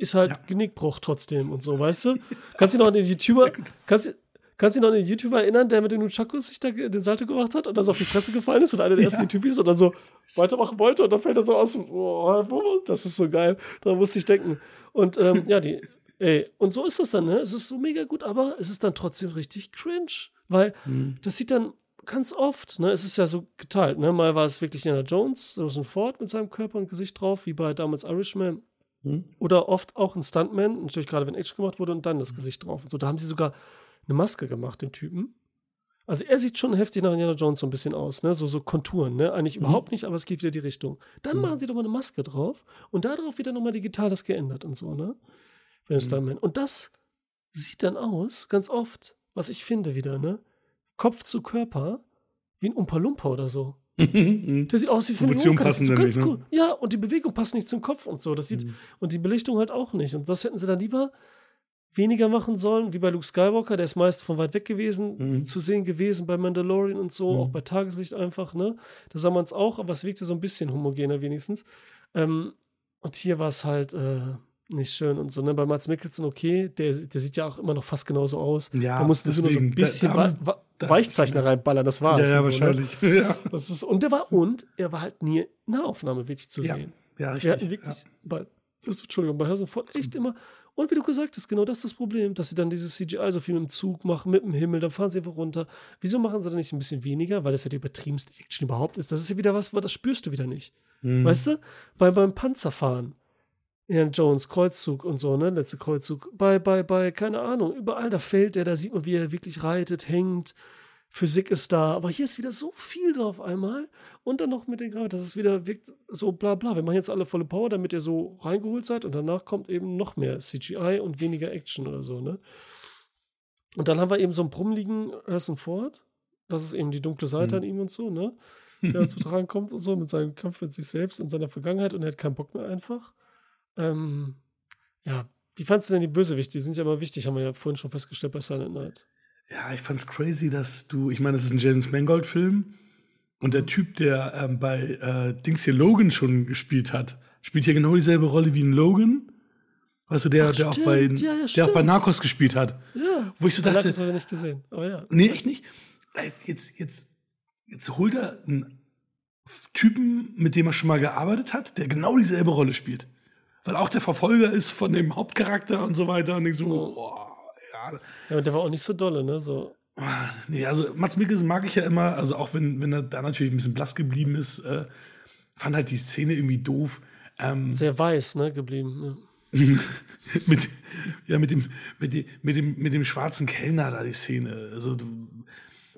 ist halt ja. Genickbruch trotzdem und so, weißt du? Kannst du dich noch an den YouTuber, kannst, kannst du noch an den YouTuber erinnern, der mit den Nunchakus sich da den Salto gemacht hat und dann so auf die Fresse gefallen ist und einer der ersten YouTubers und dann so weitermachen wollte und dann fällt er so aus und, oh, das ist so geil. Da musste ich denken. Und ähm, ja, die, ey, und so ist das dann, ne? Es ist so mega gut, aber es ist dann trotzdem richtig cringe, weil mhm. das sieht dann ganz oft, ne, es ist ja so geteilt, ne? Mal war es wirklich Indiana Jones, Rosen Ford mit seinem Körper und Gesicht drauf, wie bei damals Irishman. Hm? Oder oft auch ein Stuntman, natürlich gerade wenn Action gemacht wurde und dann das Gesicht drauf. Und so, da haben sie sogar eine Maske gemacht, den Typen. Also er sieht schon heftig nach Indiana Jones so ein bisschen aus, ne? So, so Konturen, ne? Eigentlich mhm. überhaupt nicht, aber es geht wieder die Richtung. Dann mhm. machen sie doch mal eine Maske drauf und darauf wieder nochmal digital das geändert und so, ne? Für den mhm. Stuntman. Und das sieht dann aus, ganz oft, was ich finde wieder, ne? Kopf zu Körper, wie ein Umpa Lumpa oder so. Mhm. der sieht aus wie Finn Joker. Das ist so ganz cool. Ne? Ja, und die Bewegung passt nicht zum Kopf und so. Das sieht, mhm. Und die Belichtung halt auch nicht. Und das hätten sie dann lieber weniger machen sollen, wie bei Luke Skywalker, der ist meist von weit weg gewesen, mhm. zu sehen gewesen bei Mandalorian und so, mhm. auch bei Tageslicht einfach, ne? Da sah man es auch, aber es wirkte so ein bisschen homogener wenigstens. Ähm, und hier war es halt, äh, nicht schön und so. Ne? Bei Mats Mikkelsen, okay, der, der sieht ja auch immer noch fast genauso aus. Ja, da musste nur so ein bisschen da, da, da, Weichzeichner reinballern, das war's. Ja, ja, so, ne? wahrscheinlich. Ja. Das ist, und der war, und er war halt nie Nahaufnahme wirklich zu ja. sehen. Ja, richtig. Wir hatten wirklich ja. bei, das, Entschuldigung, bei Harrison Ford echt immer, und wie du gesagt hast, genau das ist das Problem, dass sie dann dieses CGI so viel mit dem Zug machen, mit dem Himmel, dann fahren sie einfach runter. Wieso machen sie dann nicht ein bisschen weniger? Weil das ja die übertriebenste Action überhaupt ist. Das ist ja wieder was, das spürst du wieder nicht. Mhm. Weißt du? Bei, beim Panzerfahren Ian Jones, Kreuzzug und so, ne? Letzte Kreuzzug. Bei, bei, bei, keine Ahnung, überall, da fällt er, da sieht man, wie er wirklich reitet, hängt. Physik ist da, aber hier ist wieder so viel drauf einmal. Und dann noch mit den Grafik, dass es wieder wirkt so bla bla. Wir machen jetzt alle volle Power, damit ihr so reingeholt seid und danach kommt eben noch mehr CGI und weniger Action oder so, ne? Und dann haben wir eben so einen brummeligen Harrison Ford. Das ist eben die dunkle Seite mhm. an ihm und so, ne? Der zu tragen kommt und so mit seinem Kampf mit sich selbst und seiner Vergangenheit und er hat keinen Bock mehr einfach. Ähm, ja, wie fandest du denn die Bösewichte? Die sind ja immer wichtig, haben wir ja vorhin schon festgestellt bei Silent Night. Ja, ich fand's crazy, dass du, ich meine, das ist ein James Mangold-Film und der Typ, der ähm, bei äh, Dings hier Logan schon gespielt hat, spielt hier genau dieselbe Rolle wie ein Logan. Weißt du, der, Ach, der, auch bei, ja, der auch bei Narcos gespielt hat. Ja. Wo ich so dachte. Das habe ich nicht gesehen. Aber ja. Nee, echt nicht. Jetzt, jetzt, jetzt holt er einen Typen, mit dem er schon mal gearbeitet hat, der genau dieselbe Rolle spielt. Weil auch der Verfolger ist von dem Hauptcharakter und so weiter. Und ich so, oh. boah, ja. Ja, und der war auch nicht so dolle, ne? So. Nee, also Mats Mikkelsen mag ich ja immer, also auch wenn, wenn er da natürlich ein bisschen blass geblieben ist, äh, fand halt die Szene irgendwie doof. Ähm, Sehr weiß, ne, geblieben. Ja. mit, ja, mit dem, mit, dem, mit, dem, mit dem schwarzen Kellner da die Szene. Also,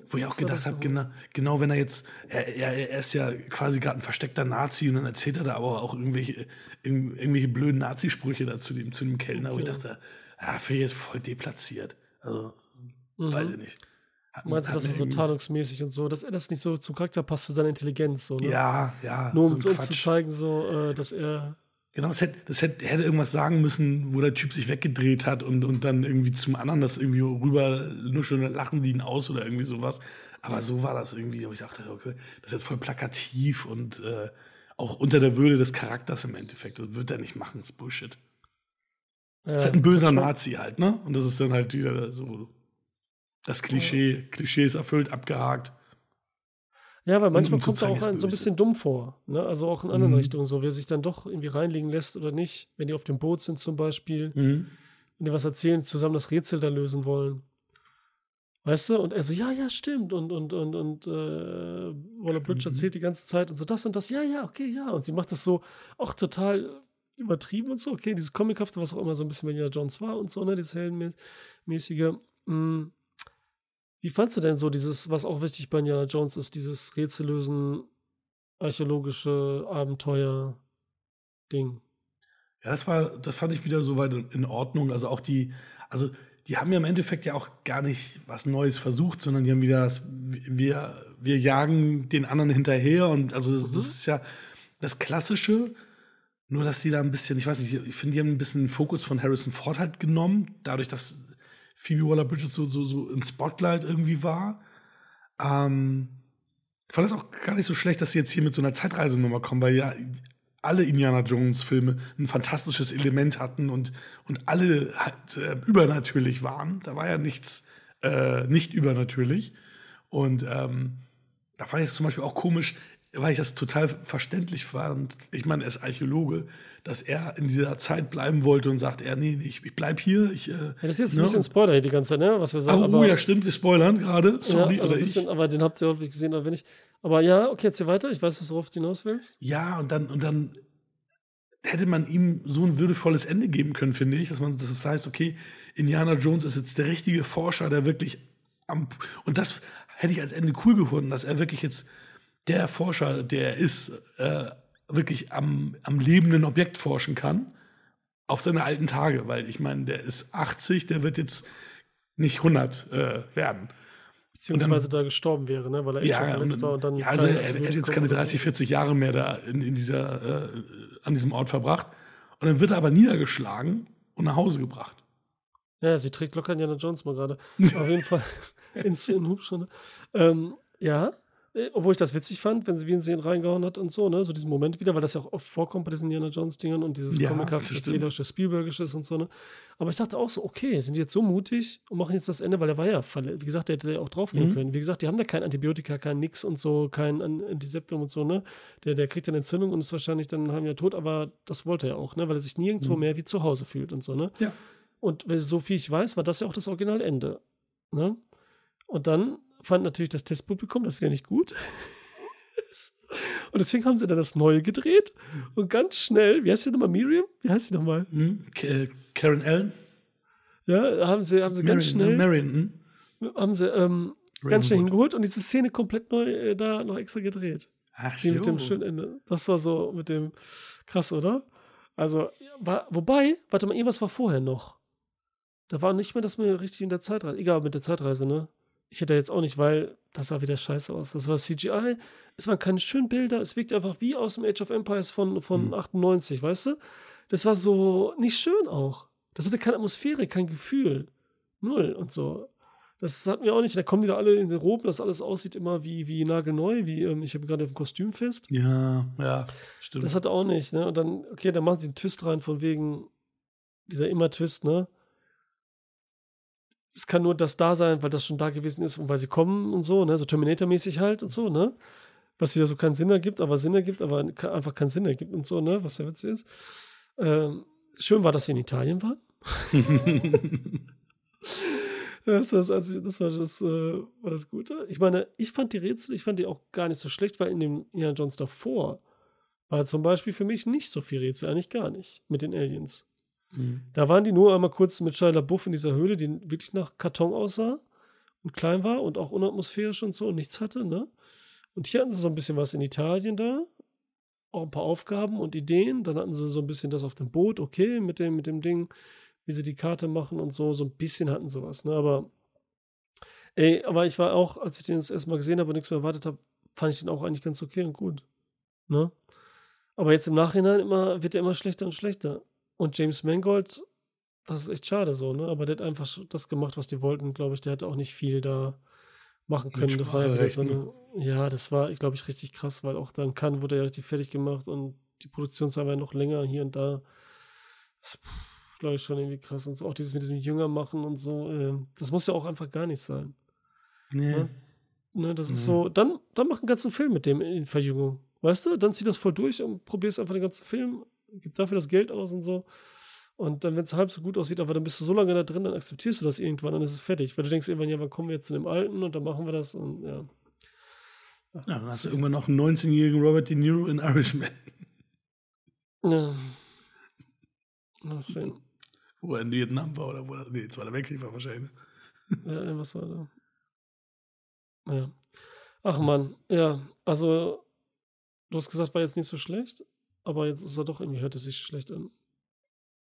wo ich auch gedacht habe, genau, genau wenn er jetzt, er, er, er ist ja quasi gerade ein versteckter Nazi und dann erzählt er da aber auch irgendwelche, irgendwelche blöden Nazi-Sprüche da zu dem, zu dem Kellner, okay. wo ich dachte, ja, finde ich jetzt voll deplatziert. Also, mhm. weiß ich nicht. Hat, Meinst du, dass es so tarnungsmäßig und so, dass er das nicht so zum Charakter passt, zu seiner Intelligenz, so, ne? Ja, ja. Nur um so uns zu zeigen, so, äh, dass er Genau, es hätte, das hätte, hätte irgendwas sagen müssen, wo der Typ sich weggedreht hat und, und dann irgendwie zum anderen das irgendwie rüber nur schon lachen die ihn aus oder irgendwie sowas. Aber so war das irgendwie, wo ich dachte, okay, das ist jetzt voll plakativ und äh, auch unter der Würde des Charakters im Endeffekt. Das wird er nicht machen, das ist Bullshit. Ja, das ist halt ein böser Nazi halt, ne? Und das ist dann halt wieder so das Klischee, Klischee ist erfüllt, abgehakt. Ja, weil manchmal kommt es auch so ein bisschen dumm vor. Ne? Also auch in anderen mhm. Richtungen so, wer sich dann doch irgendwie reinlegen lässt oder nicht, wenn die auf dem Boot sind zum Beispiel, mhm. wenn die was erzählen, zusammen das Rätsel da lösen wollen. Weißt du? Und er so, ja, ja, stimmt. Und, und, und, und äh, Waller Bridge erzählt die ganze Zeit und so das und das, ja, ja, okay, ja. Und sie macht das so auch total übertrieben und so. Okay, dieses Comichafte, was auch immer so ein bisschen Indiana Jones war und so, ne, dieses heldenmäßige. Mm. Wie fandst du denn so dieses, was auch wichtig bei Indiana Jones ist, dieses Rätsellösen, archäologische Abenteuer-Ding? Ja, das war, das fand ich wieder soweit in Ordnung. Also auch die, also die haben ja im Endeffekt ja auch gar nicht was Neues versucht, sondern die haben wieder das, wir, wir jagen den anderen hinterher und also das, mhm. das ist ja das Klassische, nur dass sie da ein bisschen, ich weiß nicht, ich finde, die haben ein bisschen den Fokus von Harrison Ford halt genommen, dadurch, dass Phoebe Waller-Bridges so, so, so im Spotlight irgendwie war. Ähm, ich fand es auch gar nicht so schlecht, dass sie jetzt hier mit so einer Zeitreisenummer kommen, weil ja alle Indiana Jones-Filme ein fantastisches Element hatten und, und alle halt äh, übernatürlich waren. Da war ja nichts äh, nicht übernatürlich. Und ähm, da fand ich es zum Beispiel auch komisch, weil ich das total verständlich fand. Ich meine, er ist Archäologe, dass er in dieser Zeit bleiben wollte und sagt, er, nee, ich, ich bleib hier. Ich, äh, ja, das ist jetzt ne? ein bisschen Spoiler die ganze Zeit, ne? was wir sagen. Aber, oh ja, stimmt, wir spoilern gerade. Sorry. Ja, also ein bisschen, aber den habt ihr häufig gesehen, aber wenn ich. Aber ja, okay, jetzt hier weiter. Ich weiß, worauf du hinaus willst. Ja, und dann, und dann hätte man ihm so ein würdevolles Ende geben können, finde ich. Dass man, dass das heißt, okay, Indiana Jones ist jetzt der richtige Forscher, der wirklich am. Und das hätte ich als Ende cool gefunden, dass er wirklich jetzt der Forscher, der ist, äh, wirklich am, am lebenden Objekt forschen kann, auf seine alten Tage, weil ich meine, der ist 80, der wird jetzt nicht 100 äh, werden. Beziehungsweise dann, da gestorben wäre, ne? weil er echt ja, schon verletzt war und dann. Ja, also er, er hat jetzt keine 30, 40 Jahre mehr da in, in dieser, äh, an diesem Ort verbracht. Und dann wird er aber niedergeschlagen und nach Hause gebracht. Ja, sie trägt locker Indiana Jones mal gerade. Auf jeden Fall ins in Hubschrauber. Ähm, ja, obwohl ich das witzig fand, wenn sie wie sie ihn reingehauen hat und so, ne? So diesen Moment wieder, weil das ja auch oft vorkommt bei diesen Indiana Jones-Dingern und dieses ja, comichafte, erzählerische, Spielbergisches und so, ne? Aber ich dachte auch so, okay, sind die jetzt so mutig und machen jetzt das Ende, weil er war ja, wie gesagt, der hätte ja auch draufgehen mhm. können. Wie gesagt, die haben da kein Antibiotika, kein Nix und so, kein Antiseptum und so, ne? Der, der kriegt dann Entzündung und ist wahrscheinlich dann halbes Jahr tot, aber das wollte er auch, ne? Weil er sich nirgendwo mhm. mehr wie zu Hause fühlt und so, ne? Ja. Und so viel ich weiß, war das ja auch das Originalende, ne? Und dann fand natürlich das Testpublikum das wieder nicht gut. Und deswegen haben sie dann das Neue gedreht und ganz schnell, wie heißt sie nochmal, Miriam? Wie heißt sie nochmal? Hm, Karen Allen? Ja, haben sie, haben sie Marion, ganz schnell. Marion, hm? Haben sie ähm, ganz schnell hingeholt und diese Szene komplett neu äh, da noch extra gedreht. Ach so. Mit dem schönen Ende. Das war so mit dem krass, oder? Also, war, wobei, warte mal, irgendwas war vorher noch. Da war nicht mehr das mir richtig in der Zeitreise. Egal, mit der Zeitreise, ne? Ich hätte jetzt auch nicht, weil das sah wieder scheiße aus. Das war CGI. Es waren keine schönen Bilder. Es wirkt einfach wie aus dem Age of Empires von, von mhm. 98, weißt du? Das war so nicht schön auch. Das hatte keine Atmosphäre, kein Gefühl. Null und so. Das hatten wir auch nicht. Da kommen die da alle in den Roben, dass alles aussieht immer wie, wie nagelneu, wie ähm, ich habe gerade auf dem fest. Ja, ja, stimmt. Das hat auch nicht, ne? Und dann, okay, dann machen sie einen Twist rein von wegen dieser immer Twist, ne? Es kann nur das da sein, weil das schon da gewesen ist und weil sie kommen und so, ne? So Terminator-mäßig halt und so, ne? Was wieder so keinen Sinn ergibt, aber Sinn ergibt, aber einfach keinen Sinn ergibt und so, ne? Was ja witzig ist. Ähm, schön war, dass sie in Italien waren. das, das, also, das, war, das äh, war das Gute. Ich meine, ich fand die Rätsel, ich fand die auch gar nicht so schlecht, weil in dem Indiana Jones davor war zum Beispiel für mich nicht so viel Rätsel, eigentlich gar nicht mit den Aliens. Mhm. Da waren die nur einmal kurz mit Shia LaBeouf in dieser Höhle, die wirklich nach Karton aussah und klein war und auch unatmosphärisch und so und nichts hatte, ne? Und hier hatten sie so ein bisschen was in Italien da, auch ein paar Aufgaben und Ideen. Dann hatten sie so ein bisschen das auf dem Boot, okay, mit dem, mit dem Ding wie sie die Karte machen und so. So ein bisschen hatten sie was, ne? Aber, ey, aber ich war auch, als ich den das erste Mal gesehen habe und nichts mehr erwartet habe, fand ich den auch eigentlich ganz okay und gut. Ne? Aber jetzt im Nachhinein immer, wird er immer schlechter und schlechter. Und James Mangold, das ist echt schade so, ne? Aber der hat einfach das gemacht, was die wollten, glaube ich. Der hat auch nicht viel da machen können. Das war ja so eine, ja, das war, glaube ich, richtig krass, weil auch dann kann wurde ja richtig fertig gemacht und die Produktionszeit war noch länger hier und da. Das, glaube ich, schon irgendwie krass. Und so auch dieses mit diesem Jünger machen und so, äh, das muss ja auch einfach gar nicht sein. Nee. Ne? Ne, das nee. ist so, dann, dann mach einen ganzen Film mit dem in Verjüngung. Weißt du, dann zieh das voll durch und probierst einfach den ganzen Film, gib dafür das Geld aus und so. Und dann, wenn es halb so gut aussieht, aber dann bist du so lange da drin, dann akzeptierst du das irgendwann, dann ist es fertig. Weil du denkst irgendwann, ja, wann kommen wir jetzt zu dem Alten und dann machen wir das und ja. ja, dann hast du irgendwann noch einen 19-jährigen Robert De Niro in Irishman. Ja. Mal sehen wo er in Vietnam war oder wo er, nee, Zweiter Weltkrieg war wahrscheinlich. Ne? Ja, was war da? Ja. Ach man, ja, also du hast gesagt, war jetzt nicht so schlecht, aber jetzt ist er doch irgendwie, hört es sich schlecht an.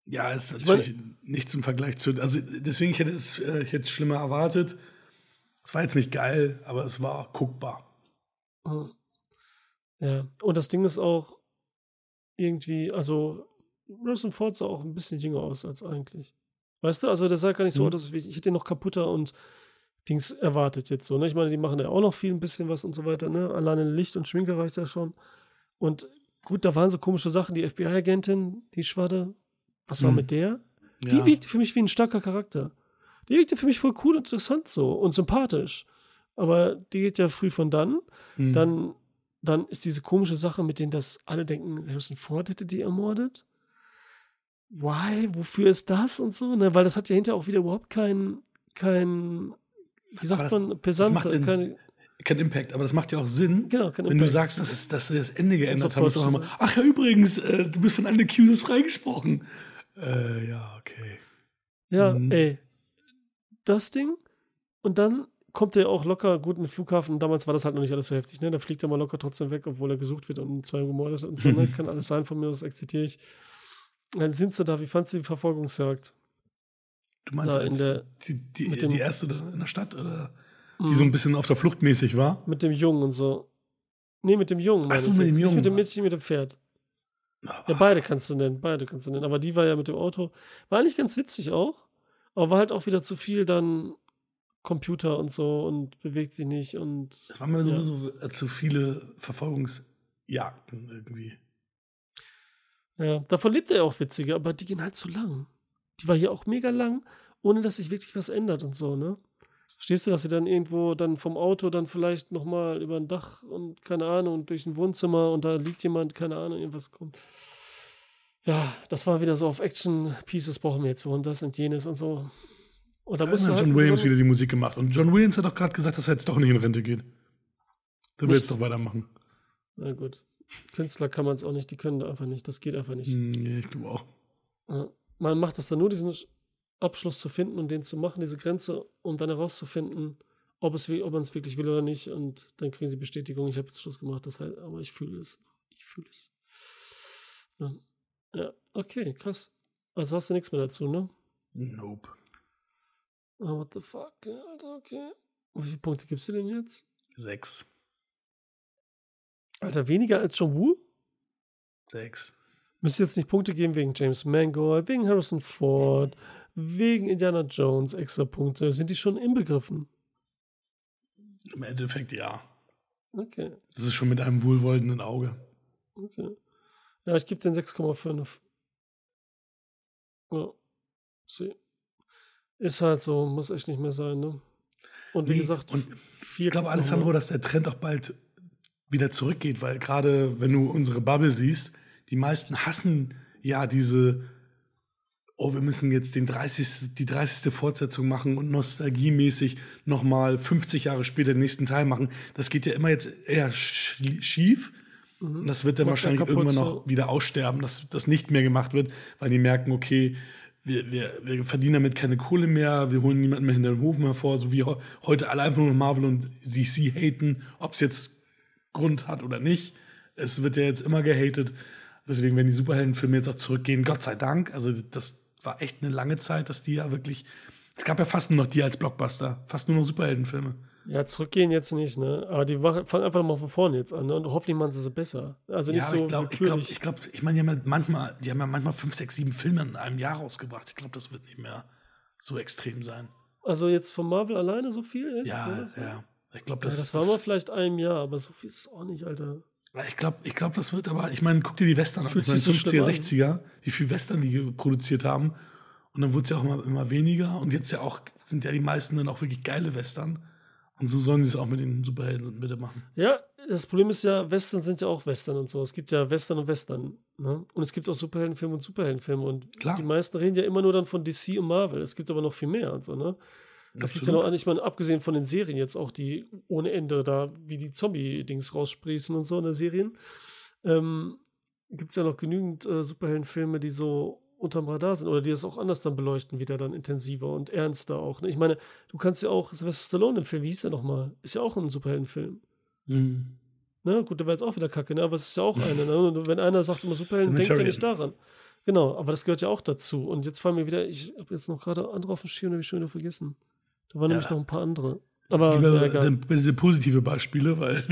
Ja, ist natürlich ich mein, nichts im Vergleich zu, also deswegen, ich hätte es, äh, ich hätte es schlimmer erwartet. Es war jetzt nicht geil, aber es war guckbar. Hm. Ja, und das Ding ist auch irgendwie, also Harrison Ford sah auch ein bisschen jünger aus als eigentlich. Weißt du, also der sah gar nicht so, mhm. dass ich, ich hätte ihn noch kaputter und Dings erwartet jetzt so. Ne? Ich meine, die machen ja auch noch viel ein bisschen was und so weiter. Ne? Alleine Licht und Schminke reicht ja schon. Und gut, da waren so komische Sachen. Die FBI-Agentin, die Schwadde, was war mhm. mit der? Die ja. wirkte für mich wie ein starker Charakter. Die wirkte für mich voll cool und interessant so und sympathisch. Aber die geht ja früh von dann. Mhm. Dann, dann ist diese komische Sache, mit denen das alle denken, Harrison Ford hätte die ermordet why, wofür ist das und so, ne? Weil das hat ja hinterher auch wieder überhaupt keinen, kein, wie sagt das, man, Pesante, keine, kein Impact, aber das macht ja auch Sinn, genau, wenn Impact. du sagst, dass, es, dass sie das Ende geändert haben. Immer, Ach ja, übrigens, äh, du bist von einem Accuses freigesprochen. Äh, ja, okay. Ja, mhm. ey. Das Ding und dann kommt er auch locker gut mit Flughafen. Damals war das halt noch nicht alles so heftig, ne? Da fliegt er mal locker trotzdem weg, obwohl er gesucht wird und zwei gemordet und so, ne? Kann alles sein von mir, das akzeptiere ich. Dann sind sie da, wie fandst du die Verfolgungsjagd? Du meinst als der, die, die, dem, die erste da in der Stadt, oder? Die mhm. so ein bisschen auf der Flucht mäßig war? Mit dem Jungen und so. Nee, mit dem Jungen. Ach so, mit dem Jungen. Nicht mit dem Mädchen, mit dem Pferd. Oh. Ja, beide kannst du nennen, beide kannst du nennen. Aber die war ja mit dem Auto. War eigentlich ganz witzig auch. Aber war halt auch wieder zu viel dann Computer und so und bewegt sich nicht und. Es waren mir ja. sowieso zu viele Verfolgungsjagden irgendwie. Ja, davon lebt er ja auch witzige, aber die gehen halt zu lang. Die war hier auch mega lang, ohne dass sich wirklich was ändert und so, ne? Stehst du, dass sie dann irgendwo dann vom Auto dann vielleicht nochmal über ein Dach und keine Ahnung und durch ein Wohnzimmer und da liegt jemand, keine Ahnung, irgendwas kommt. Ja, das war wieder so auf Action-Pieces brauchen wir jetzt und das und jenes und so. Und da muss halt John Williams so wieder die Musik gemacht. Und John Williams hat auch gerade gesagt, dass er jetzt doch nicht in Rente geht. Der will jetzt doch weitermachen. Na gut. Künstler kann man es auch nicht, die können da einfach nicht. Das geht einfach nicht. Nee, ich glaube auch. Man macht das dann nur, diesen Abschluss zu finden und den zu machen, diese Grenze, um dann herauszufinden, ob, es, ob man es wirklich will oder nicht. Und dann kriegen sie Bestätigung, ich habe jetzt Schluss gemacht, das heißt, aber ich fühle es. Ich fühle es. Ja. ja, okay, krass. Also hast du nichts mehr dazu, ne? Nope. Oh, what the fuck, Alter, okay. Wie viele Punkte gibst du denn jetzt? Sechs. Alter, weniger als John Woo? Sechs. Müsste jetzt nicht Punkte geben wegen James Mangold, wegen Harrison Ford, wegen Indiana Jones extra Punkte. Sind die schon inbegriffen? Im Endeffekt ja. Okay. Das ist schon mit einem wohlwollenden Auge. Okay. Ja, ich gebe den 6,5. Ja. See. Ist halt so, muss echt nicht mehr sein, ne? Und wie nee, gesagt, und ich glaube, Alessandro, dass der Trend auch bald wieder zurückgeht, weil gerade wenn du unsere Bubble siehst, die meisten hassen ja diese, oh, wir müssen jetzt den 30, die 30. Fortsetzung machen und nostalgiemäßig nochmal 50 Jahre später den nächsten Teil machen. Das geht ja immer jetzt eher schief. Mhm. Und das wird dann Macht wahrscheinlich irgendwann noch wieder aussterben, dass das nicht mehr gemacht wird, weil die merken, okay, wir, wir, wir verdienen damit keine Kohle mehr, wir holen niemanden mehr hinter den Hofen hervor, so wie heute alle einfach nur Marvel und DC haten, ob es jetzt Grund hat oder nicht. Es wird ja jetzt immer gehatet. Deswegen werden die Superheldenfilme jetzt auch zurückgehen, Gott sei Dank. Also das war echt eine lange Zeit, dass die ja wirklich. Es gab ja fast nur noch die als Blockbuster, fast nur noch Superheldenfilme. Ja, zurückgehen jetzt nicht, ne? Aber die fangen einfach mal von vorne jetzt an ne? und hoffentlich machen sie es besser. Also nicht ja, so. Ich glaube, ich, glaub, ich, glaub, ich meine, die haben ja manchmal, die haben ja manchmal fünf, sechs, sieben Filme in einem Jahr rausgebracht. Ich glaube, das wird nicht mehr so extrem sein. Also jetzt von Marvel alleine so viel? Echt? Ja, ja. Ich glaube, das, ja, das war mal vielleicht einem Jahr, aber so viel ist es auch nicht, Alter. Ich glaube, ich glaub, das wird aber, ich meine, guck dir die Western an, ich meine, 50er, 60er, wie viel Western die produziert haben. Und dann wurde es ja auch immer, immer weniger. Und jetzt ja auch, sind ja die meisten dann auch wirklich geile Western. Und so sollen sie es auch mit den Superhelden bitte machen. Ja, das Problem ist ja, Western sind ja auch Western und so. Es gibt ja Western und Western. Ne? Und es gibt auch Superheldenfilme und Superheldenfilme. Und Klar. die meisten reden ja immer nur dann von DC und Marvel. Es gibt aber noch viel mehr und so, ne? Es gibt ja noch, ich meine, abgesehen von den Serien jetzt auch, die ohne Ende da, wie die Zombie-Dings raussprießen und so in den Serien, ähm, gibt es ja noch genügend äh, Superheldenfilme, die so unterm Radar sind oder die das auch anders dann beleuchten, wieder dann intensiver und ernster auch. Ne? Ich meine, du kannst ja auch Sylvester Stallone im Film, wie hieß der nochmal? Ist ja auch ein Superheldenfilm. Mhm. Ne? Gut, der war jetzt auch wieder kacke, ne? aber es ist ja auch einer. Ne? Wenn einer sagt immer Superhelden, denkt er nicht daran. Genau, aber das gehört ja auch dazu. Und jetzt fallen mir wieder, ich habe jetzt noch gerade andere auf dem Schirm, habe ich schon wieder vergessen. Da waren ja. nämlich noch ein paar andere. Aber ja, dann bitte positive Beispiele, weil.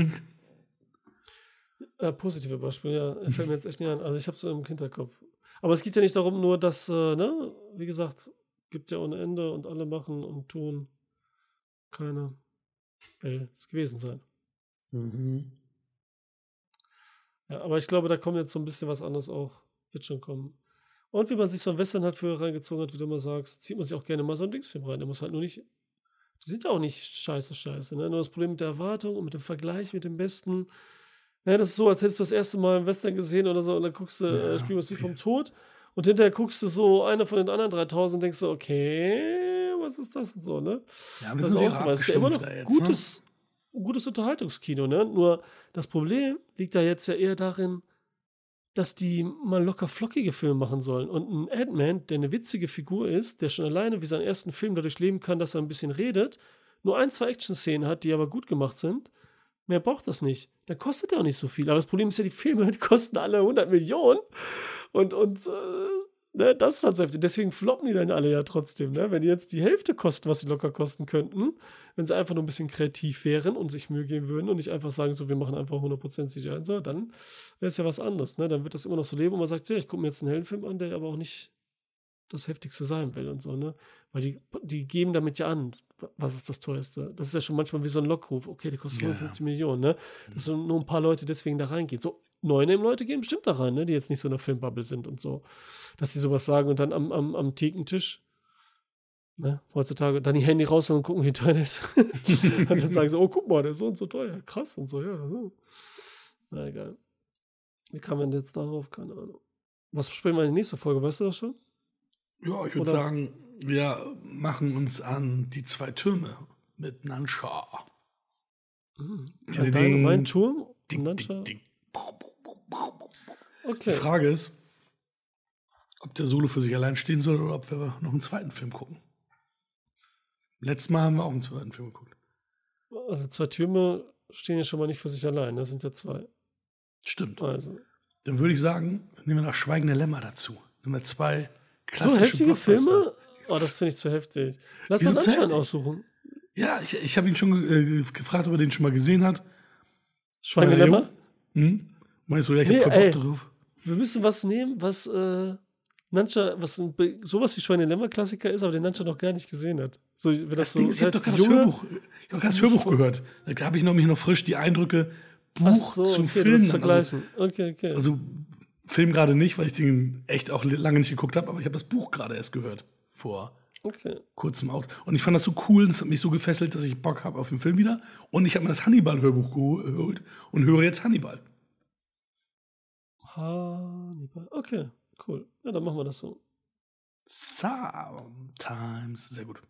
Ja, positive Beispiele, ja. Fällt mir jetzt echt nicht an. Also ich habe es so im Hinterkopf. Aber es geht ja nicht darum, nur dass, äh, ne, wie gesagt, gibt ja ohne Ende und alle machen und tun. Keiner will es gewesen sein. Mhm. Ja, aber ich glaube, da kommt jetzt so ein bisschen was anderes auch. Wird schon kommen. Und wie man sich so ein Western halt früher reingezogen hat, wie du immer sagst, zieht man sich auch gerne mal so einen Dingsfilm rein. Der muss halt nur nicht. Die sind ja auch nicht scheiße, scheiße. Ne? Nur das Problem mit der Erwartung und mit dem Vergleich mit dem Besten. Ja, das ist so, als hättest du das erste Mal einen Western gesehen oder so und dann guckst du ja, äh, Spielmusik vom Tod und hinterher guckst du so eine von den anderen 3000 und denkst du, okay, was ist das und so, ne? Ja, wir das sind ist auch so, ist ja immer noch jetzt, gutes, ne? gutes Unterhaltungskino, ne? Nur das Problem liegt da jetzt ja eher darin, dass die mal locker flockige Filme machen sollen. Und ein Ant-Man, der eine witzige Figur ist, der schon alleine wie seinen ersten Film dadurch leben kann, dass er ein bisschen redet, nur ein, zwei Action-Szenen hat, die aber gut gemacht sind, Mehr braucht das nicht. Da kostet er auch nicht so viel. Aber das Problem ist ja, die Filme die kosten alle 100 Millionen. Und, und äh, ne, das ist halt so heftig. Deswegen floppen die dann alle ja trotzdem. Ne? Wenn die jetzt die Hälfte kosten, was sie locker kosten könnten, wenn sie einfach nur ein bisschen kreativ wären und sich Mühe geben würden und nicht einfach sagen, so, wir machen einfach 100% CGI und so, dann wäre es ja was anderes. Ne? Dann wird das immer noch so leben und man sagt, ja, ich gucke mir jetzt einen Heldenfilm an, der aber auch nicht das Heftigste sein will und so, ne? Weil die, die geben damit ja an, was ist das teuerste. Das ist ja schon manchmal wie so ein Lockruf. Okay, der kostet ja. 55 Millionen, ne? Dass so nur ein paar Leute deswegen da reingehen. So, neue Leute gehen bestimmt da rein, ne? Die jetzt nicht so in der Filmbubble sind und so. Dass die sowas sagen und dann am, am, am Thekentisch Ne, heutzutage dann die Handy raus und gucken, wie teuer der ist. und dann sagen sie, oh, guck mal, der ist so und so teuer. Krass und so, ja. So. Na egal. Wie kam man jetzt darauf? Keine Ahnung. Was besprechen wir in der nächsten Folge? Weißt du das schon? Ja, ich würde sagen, wir machen uns an die zwei Türme mit Nansha. Mhm. Allgemein Turm ding, Nansha? Ding, ding. Okay. Die Frage ist, ob der Solo für sich allein stehen soll oder ob wir noch einen zweiten Film gucken. Letztes Mal haben wir auch einen zweiten Film geguckt. Also zwei Türme stehen ja schon mal nicht für sich allein, das sind ja zwei. Stimmt. Also. Dann würde ich sagen, nehmen wir noch Schweigende Lämmer dazu. Nehmen wir zwei so heftige Filme? Oh, das finde ich zu heftig. Lass dann Anschein aussuchen. Ja, ich, ich habe ihn schon äh, gefragt, ob er den schon mal gesehen hat. Schweigelämmer? Hm? Meinst du, ja, ich nee, hab voll Bock drauf. Wir müssen was nehmen, was, äh, Nancha, was ein, sowas wie Schweine Lämmer Klassiker ist, aber den Nancha noch gar nicht gesehen hat. So, wenn das, das Ding ist, ich habe doch gerade das Hörbuch, ich hab das Hörbuch gehört. Da habe ich noch, mich noch frisch die Eindrücke Buch so, zum okay, Film. Vergleichen. Also, okay, okay. Also Film gerade nicht, weil ich den echt auch lange nicht geguckt habe, aber ich habe das Buch gerade erst gehört vor okay. kurzem aus. Und ich fand das so cool, das hat mich so gefesselt, dass ich Bock habe auf den Film wieder. Und ich habe mir das Hannibal-Hörbuch geholt und höre jetzt Hannibal. Hannibal, okay. Cool. Ja, dann machen wir das so. Sometimes. Sehr gut.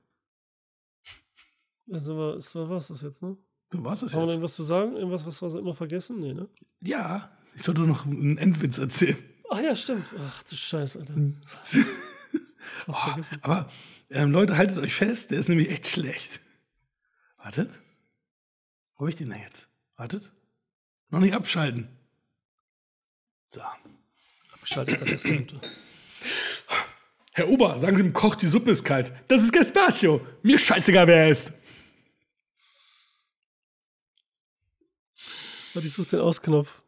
Also war, es war was das jetzt, ne? Du warst es jetzt. Haben wir irgendwas zu sagen? Irgendwas, was wir immer vergessen? Nee, ne? Ja, ich sollte noch einen Endwitz erzählen. Ach ja, stimmt. Ach du Scheiße, Alter. oh. Aber ähm, Leute, haltet euch fest, der ist nämlich echt schlecht. Wartet. Wo habe ich den denn jetzt? Wartet. Noch nicht abschalten. So. Schaltet sein Restaurant. Herr Ober, sagen Sie dem Koch, die Suppe ist kalt. Das ist Gaspacio. Mir scheißegal, wer er ist. Warte, ich suche den Ausknopf.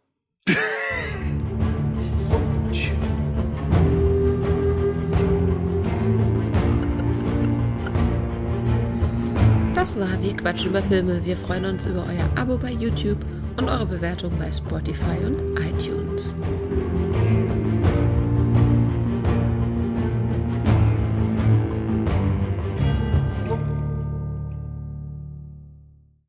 Das war Wir quatschen über Filme. Wir freuen uns über euer Abo bei YouTube und eure Bewertung bei Spotify und iTunes.